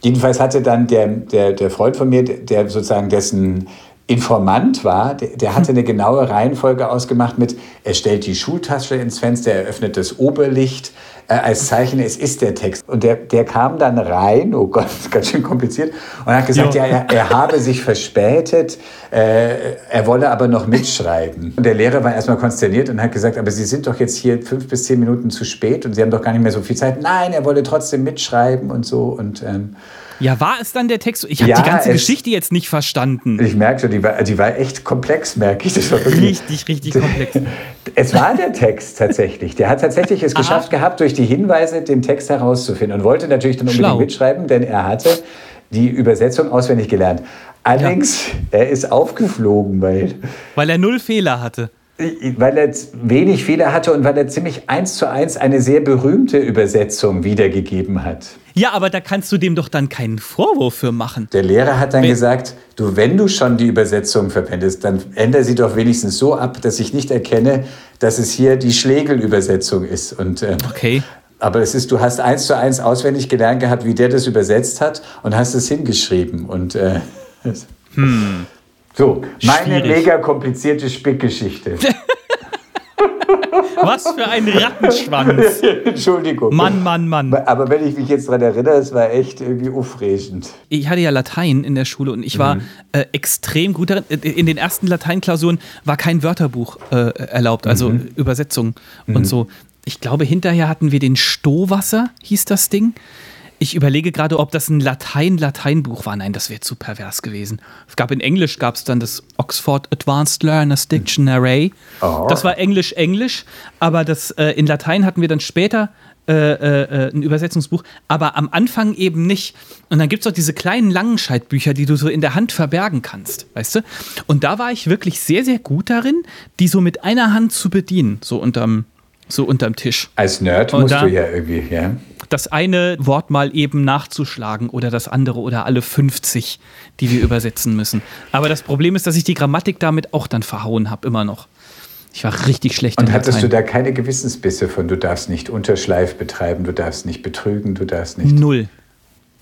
Jedenfalls hatte dann der, der, der Freund von mir, der sozusagen dessen Informant war, der, der, hatte eine genaue Reihenfolge ausgemacht mit, er stellt die Schultasche ins Fenster, er öffnet das Oberlicht, äh, als Zeichen, es ist der Text. Und der, der kam dann rein, oh Gott, das ist ganz schön kompliziert, und hat gesagt, ja, ja er, er, habe sich verspätet, äh, er wolle aber noch mitschreiben. Und der Lehrer war erstmal konsterniert und hat gesagt, aber Sie sind doch jetzt hier fünf bis zehn Minuten zu spät und Sie haben doch gar nicht mehr so viel Zeit. Nein, er wolle trotzdem mitschreiben und so. Und ähm, ja, war es dann der Text? Ich habe ja, die ganze es, Geschichte jetzt nicht verstanden. Ich merke schon, die war, die war echt komplex, merke ich. Das war richtig, richtig komplex. Es war der Text tatsächlich. Der hat tatsächlich es geschafft gehabt, durch die Hinweise den Text herauszufinden und wollte natürlich dann unbedingt Schlau. mitschreiben, denn er hatte die Übersetzung auswendig gelernt. Allerdings, ja. er ist aufgeflogen, weil... Weil er null Fehler hatte weil er wenig Fehler hatte und weil er ziemlich eins zu eins eine sehr berühmte Übersetzung wiedergegeben hat. Ja, aber da kannst du dem doch dann keinen Vorwurf für machen. Der Lehrer hat dann wenn gesagt, du, wenn du schon die Übersetzung verwendest, dann ändere sie doch wenigstens so ab, dass ich nicht erkenne, dass es hier die Schlegel-Übersetzung ist. Und, äh, okay. Aber es ist, du hast eins zu eins auswendig gelernt gehabt, wie der das übersetzt hat und hast es hingeschrieben. Und äh, hm. So, meine Schwierig. mega komplizierte Spickgeschichte. Was für ein Rattenschwanz. Entschuldigung. Mann, Mann, Mann. Aber wenn ich mich jetzt daran erinnere, es war echt irgendwie aufregend. Ich hatte ja Latein in der Schule und ich war Mhm. äh, extrem gut darin. Äh, In den ersten Lateinklausuren war kein Wörterbuch äh, erlaubt, also Mhm. Übersetzung und so. Ich glaube, hinterher hatten wir den Stohwasser, hieß das Ding. Ich überlege gerade, ob das ein Latein-Lateinbuch war. Nein, das wäre zu pervers gewesen. Es gab in Englisch gab es dann das Oxford Advanced Learners Dictionary. Oh. Das war Englisch-Englisch, aber das äh, in Latein hatten wir dann später äh, äh, ein Übersetzungsbuch, aber am Anfang eben nicht. Und dann gibt es auch diese kleinen Langenscheidbücher, die du so in der Hand verbergen kannst, weißt du? Und da war ich wirklich sehr, sehr gut darin, die so mit einer Hand zu bedienen, so unterm, so unterm Tisch. Als Nerd Und musst da- du ja irgendwie, ja. Das eine Wort mal eben nachzuschlagen oder das andere oder alle 50, die wir übersetzen müssen. Aber das Problem ist, dass ich die Grammatik damit auch dann verhauen habe, immer noch. Ich war richtig schlecht Und hattest du da keine Gewissensbisse von, du darfst nicht Unterschleif betreiben, du darfst nicht betrügen, du darfst nicht. Null.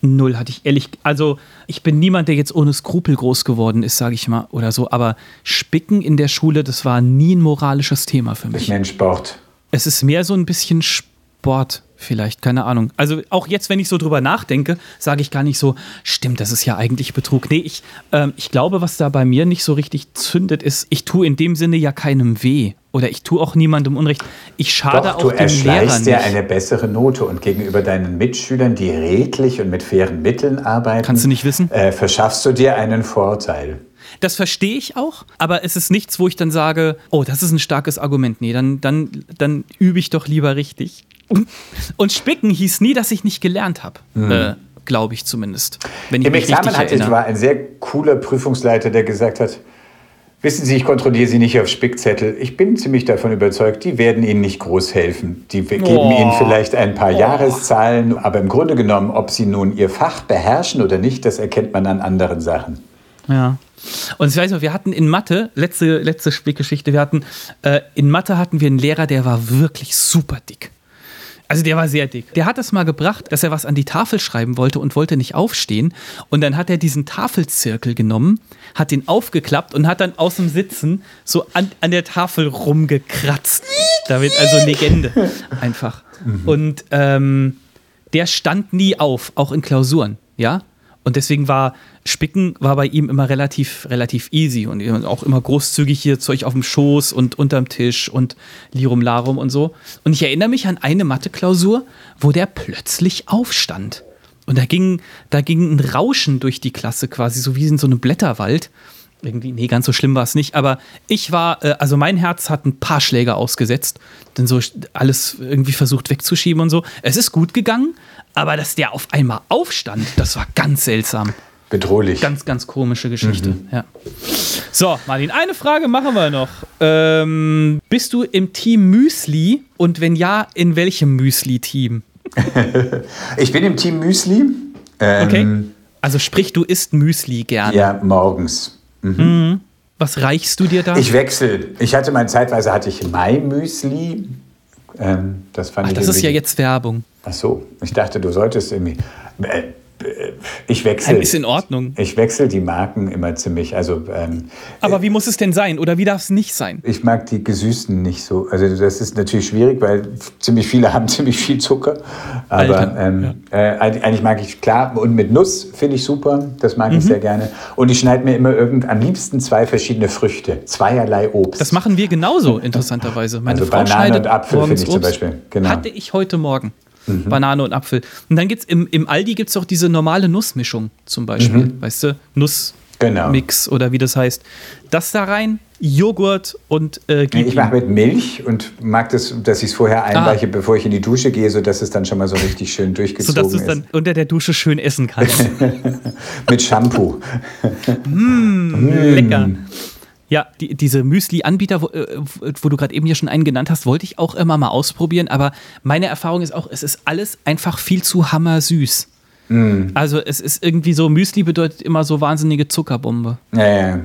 Null hatte ich ehrlich. Also, ich bin niemand, der jetzt ohne Skrupel groß geworden ist, sage ich mal, oder so. Aber Spicken in der Schule, das war nie ein moralisches Thema für Ich mich. nenne Sport. Es ist mehr so ein bisschen Sport, vielleicht, keine Ahnung. Also, auch jetzt, wenn ich so drüber nachdenke, sage ich gar nicht so, stimmt, das ist ja eigentlich Betrug. Nee, ich, ähm, ich glaube, was da bei mir nicht so richtig zündet, ist, ich tue in dem Sinne ja keinem weh. Oder ich tue auch niemandem Unrecht. Ich schade Doch, du auch dem Lehrer nicht. dir eine bessere Note und gegenüber deinen Mitschülern, die redlich und mit fairen Mitteln arbeiten, Kannst du nicht wissen? Äh, verschaffst du dir einen Vorteil. Das verstehe ich auch, aber es ist nichts, wo ich dann sage, oh, das ist ein starkes Argument. Nee, dann, dann, dann übe ich doch lieber richtig. Und Spicken hieß nie, dass ich nicht gelernt habe. Äh, Glaube ich zumindest. Wenn ich Im mich Examen hatte ich, war ein sehr cooler Prüfungsleiter, der gesagt hat, wissen Sie, ich kontrolliere Sie nicht auf Spickzettel. Ich bin ziemlich davon überzeugt, die werden Ihnen nicht groß helfen. Die geben Oh. Ihnen vielleicht ein paar Jahreszahlen, aber im Grunde genommen, ob Sie nun Ihr Fach beherrschen oder nicht, das erkennt man an anderen Sachen. Ja. Und ich weiß noch, wir hatten in Mathe, letzte, letzte Spickgeschichte, wir hatten, äh, in Mathe hatten wir einen Lehrer, der war wirklich super dick. Also der war sehr dick. Der hat es mal gebracht, dass er was an die Tafel schreiben wollte und wollte nicht aufstehen. Und dann hat er diesen Tafelzirkel genommen, hat den aufgeklappt und hat dann aus dem Sitzen so an, an der Tafel rumgekratzt. Damit, also Legende einfach. Und ähm, der stand nie auf, auch in Klausuren, ja. Und deswegen war Spicken war bei ihm immer relativ, relativ easy und auch immer großzügig hier Zeug auf dem Schoß und unterm Tisch und Lirum Larum und so. Und ich erinnere mich an eine Mathe-Klausur, wo der plötzlich aufstand. Und da ging, da ging ein Rauschen durch die Klasse quasi, so wie in so einem Blätterwald. Irgendwie, nee, ganz so schlimm war es nicht. Aber ich war, äh, also mein Herz hat ein paar Schläge ausgesetzt. Dann so alles irgendwie versucht wegzuschieben und so. Es ist gut gegangen, aber dass der auf einmal aufstand, das war ganz seltsam. Bedrohlich. Ganz, ganz komische Geschichte. Ja. So, Martin, eine Frage machen wir noch. Ähm, bist du im Team Müsli und wenn ja, in welchem Müsli-Team? Ich bin im Team Müsli. Ähm, Okay. Also sprich, du isst Müsli gerne. Ja, morgens. Was reichst du dir da? Ich wechsle. Ich hatte mal zeitweise hatte ich Mai Müsli. Ähm, das fand Ach, ich das ist ja jetzt Werbung. Ach so, ich dachte, du solltest irgendwie. Äh, ich wechsle. Ist in Ordnung. Ich wechsle die Marken immer ziemlich. Also ähm, Aber wie muss es denn sein? Oder wie darf es nicht sein? ich mag die gesüßten nicht so. Also das ist natürlich schwierig, weil ziemlich viele haben ziemlich viel Zucker. Aber Alter, ähm, äh, eigentlich mag ich klar und mit Nuss finde ich super. Das mag Mhm. ich sehr gerne. Und ich schneide mir immer irgend am liebsten zwei verschiedene Früchte, zweierlei Obst. Das machen wir genauso, interessanterweise. Meine Also Frau Banane schneidet und Apfel finde ich zum Obst. Beispiel, genau. Hatte ich heute Morgen. Banane und Apfel. Und dann gibt es im, im Aldi gibt's auch diese normale Nussmischung zum Beispiel. Weißt du? Nussmix Genau. oder wie das heißt. Das da rein, Joghurt und äh, gib Ich mache mit Milch und mag das, dass ich es vorher einweiche, bevor ich in die Dusche gehe, sodass es dann schon mal so richtig schön durchgezogen sodass du es ist. dann unter der Dusche schön essen kannst. Mit Shampoo. Lecker. Ja, die, diese Müsli-Anbieter, wo, äh, wo du gerade eben hier schon einen genannt hast, wollte ich auch immer mal ausprobieren. Aber meine Erfahrung ist auch, es ist alles einfach viel zu hammersüß. Also es ist irgendwie so, Müsli bedeutet immer so wahnsinnige Zuckerbombe. Ja, ja.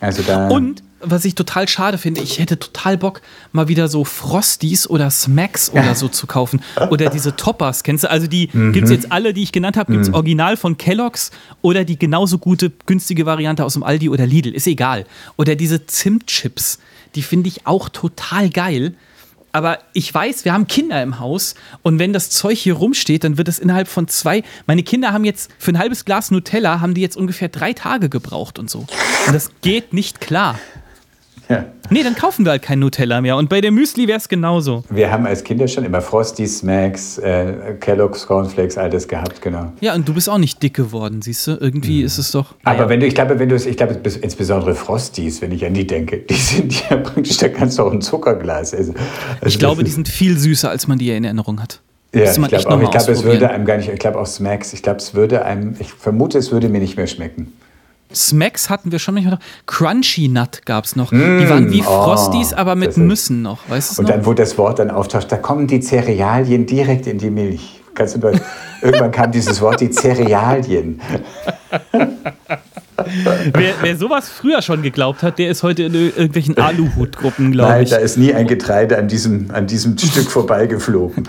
Also da. Und was ich total schade finde, ich hätte total Bock, mal wieder so Frosties oder Smacks oder so zu kaufen. Oder diese Toppers, kennst du? Also die Mhm. gibt es jetzt alle, die ich genannt habe, gibt es original von Kellogg's oder die genauso gute, günstige Variante aus dem Aldi oder Lidl, ist egal. Oder diese Zimtchips, die finde ich auch total geil. aber ich weiß, wir haben Kinder im Haus und wenn das Zeug hier rumsteht, dann wird es innerhalb von zwei. Meine Kinder haben jetzt für ein halbes Glas Nutella haben die jetzt ungefähr drei Tage gebraucht und so. Und das geht nicht klar. Ja. Nee, dann kaufen wir halt kein Nutella mehr. Und bei der Müsli wäre es genauso. Wir haben als Kinder schon immer Frosty, Smacks, äh, Kellogg's, Cornflakes, all das gehabt, genau. Ja, und du bist auch nicht dick geworden, siehst du? Irgendwie mhm. ist es doch. Aber ja. wenn du, ich glaube, wenn du ich glaube, insbesondere Frosties, wenn ich an die denke, die sind ja praktisch, da kannst du auch ein Zuckerglas essen. Also, ich glaube, die sind viel süßer, als man die in Erinnerung hat. Ja, ich glaube glaube, es würde einem gar nicht, ich glaube auch Smacks, ich glaube, es würde einem, ich vermute, es würde mir nicht mehr schmecken. Smacks hatten wir schon manchmal. Crunchy Nut gab es noch. Mm, die waren wie oh, Frosties, aber mit Nüssen noch. Weißt du Und noch? dann, wo das Wort dann auftaucht, da kommen die Cerealien direkt in die Milch. Kannst du irgendwann kam dieses Wort, die Cerealien. wer, wer, sowas früher schon geglaubt hat, der ist heute in irgendwelchen Aluhutgruppen, glaube ich. Nein, da ist nie ein Getreide an diesem, an diesem Stück vorbeigeflogen.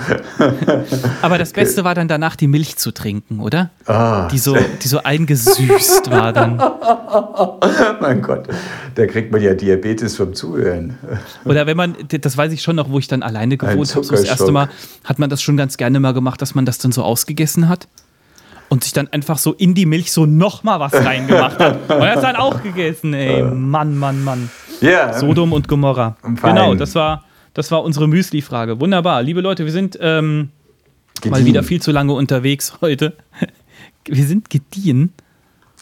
Aber das Beste war dann danach die Milch zu trinken, oder? Oh. Die, so, die so eingesüßt war dann. mein Gott, da kriegt man ja Diabetes vom Zuhören. Oder wenn man, das weiß ich schon noch, wo ich dann alleine gewohnt habe, so das erste Mal, hat man das schon ganz gerne mal gemacht, dass man das dann so ausgegessen hat und sich dann einfach so in die Milch so nochmal was reingemacht hat. Und er hat dann auch gegessen, ey. Mann, Mann, Mann. Ja. Yeah. Sodom und Gomorra. Genau, das war, das war unsere Müsli-Frage. Wunderbar. Liebe Leute, wir sind ähm, mal wieder viel zu lange unterwegs heute. Wir sind gediehen.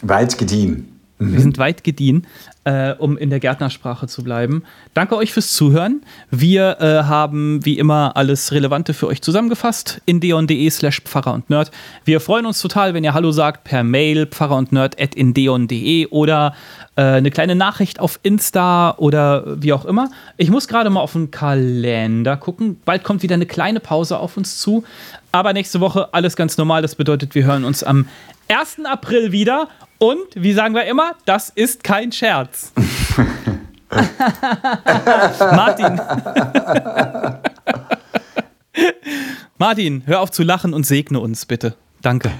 Weit gediehen. Mhm. Wir sind weit gediehen, äh, um in der Gärtnersprache zu bleiben. Danke euch fürs Zuhören. Wir äh, haben wie immer alles Relevante für euch zusammengefasst in deon.de slash Pfarrer und Nerd. Wir freuen uns total, wenn ihr Hallo sagt per Mail pfarrer und Nerd at indeon.de oder äh, eine kleine Nachricht auf Insta oder wie auch immer. Ich muss gerade mal auf den Kalender gucken. Bald kommt wieder eine kleine Pause auf uns zu. Aber nächste Woche alles ganz normal. Das bedeutet, wir hören uns am 1. April wieder und, wie sagen wir immer, das ist kein Scherz. Martin. Martin, hör auf zu lachen und segne uns bitte. Danke.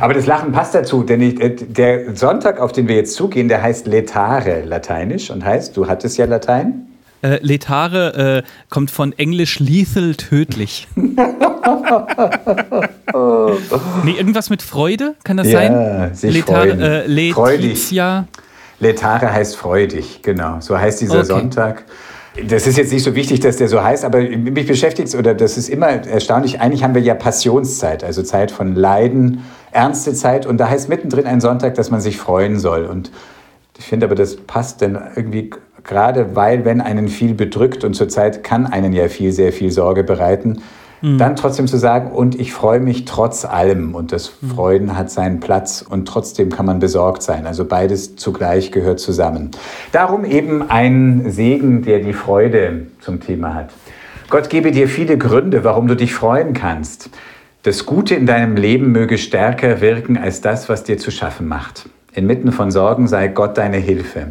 Aber das Lachen passt dazu, denn ich, äh, der Sonntag, auf den wir jetzt zugehen, der heißt Letare, lateinisch, und heißt, du hattest ja Latein? Äh, Letare äh, kommt von Englisch lethal, tödlich. nee, irgendwas mit Freude, kann das ja, sein? Sich Letare, freuen. Äh, Letitia. Letare heißt freudig, genau. So heißt dieser okay. Sonntag. Das ist jetzt nicht so wichtig, dass der so heißt, aber mich beschäftigt es, oder das ist immer erstaunlich. Eigentlich haben wir ja Passionszeit, also Zeit von Leiden, ernste Zeit. Und da heißt mittendrin ein Sonntag, dass man sich freuen soll. Und ich finde aber, das passt dann irgendwie gerade weil, wenn einen viel bedrückt und zurzeit kann einen ja viel, sehr viel Sorge bereiten, mhm. dann trotzdem zu sagen, und ich freue mich trotz allem und das mhm. Freuden hat seinen Platz und trotzdem kann man besorgt sein. Also beides zugleich gehört zusammen. Darum eben ein Segen, der die Freude zum Thema hat. Gott gebe dir viele Gründe, warum du dich freuen kannst. Das Gute in deinem Leben möge stärker wirken als das, was dir zu schaffen macht. Inmitten von Sorgen sei Gott deine Hilfe.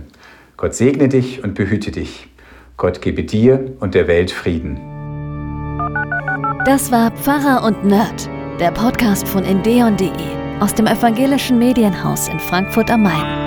Gott segne dich und behüte dich. Gott gebe dir und der Welt Frieden. Das war Pfarrer und Nerd, der Podcast von endeon.de aus dem evangelischen Medienhaus in Frankfurt am Main.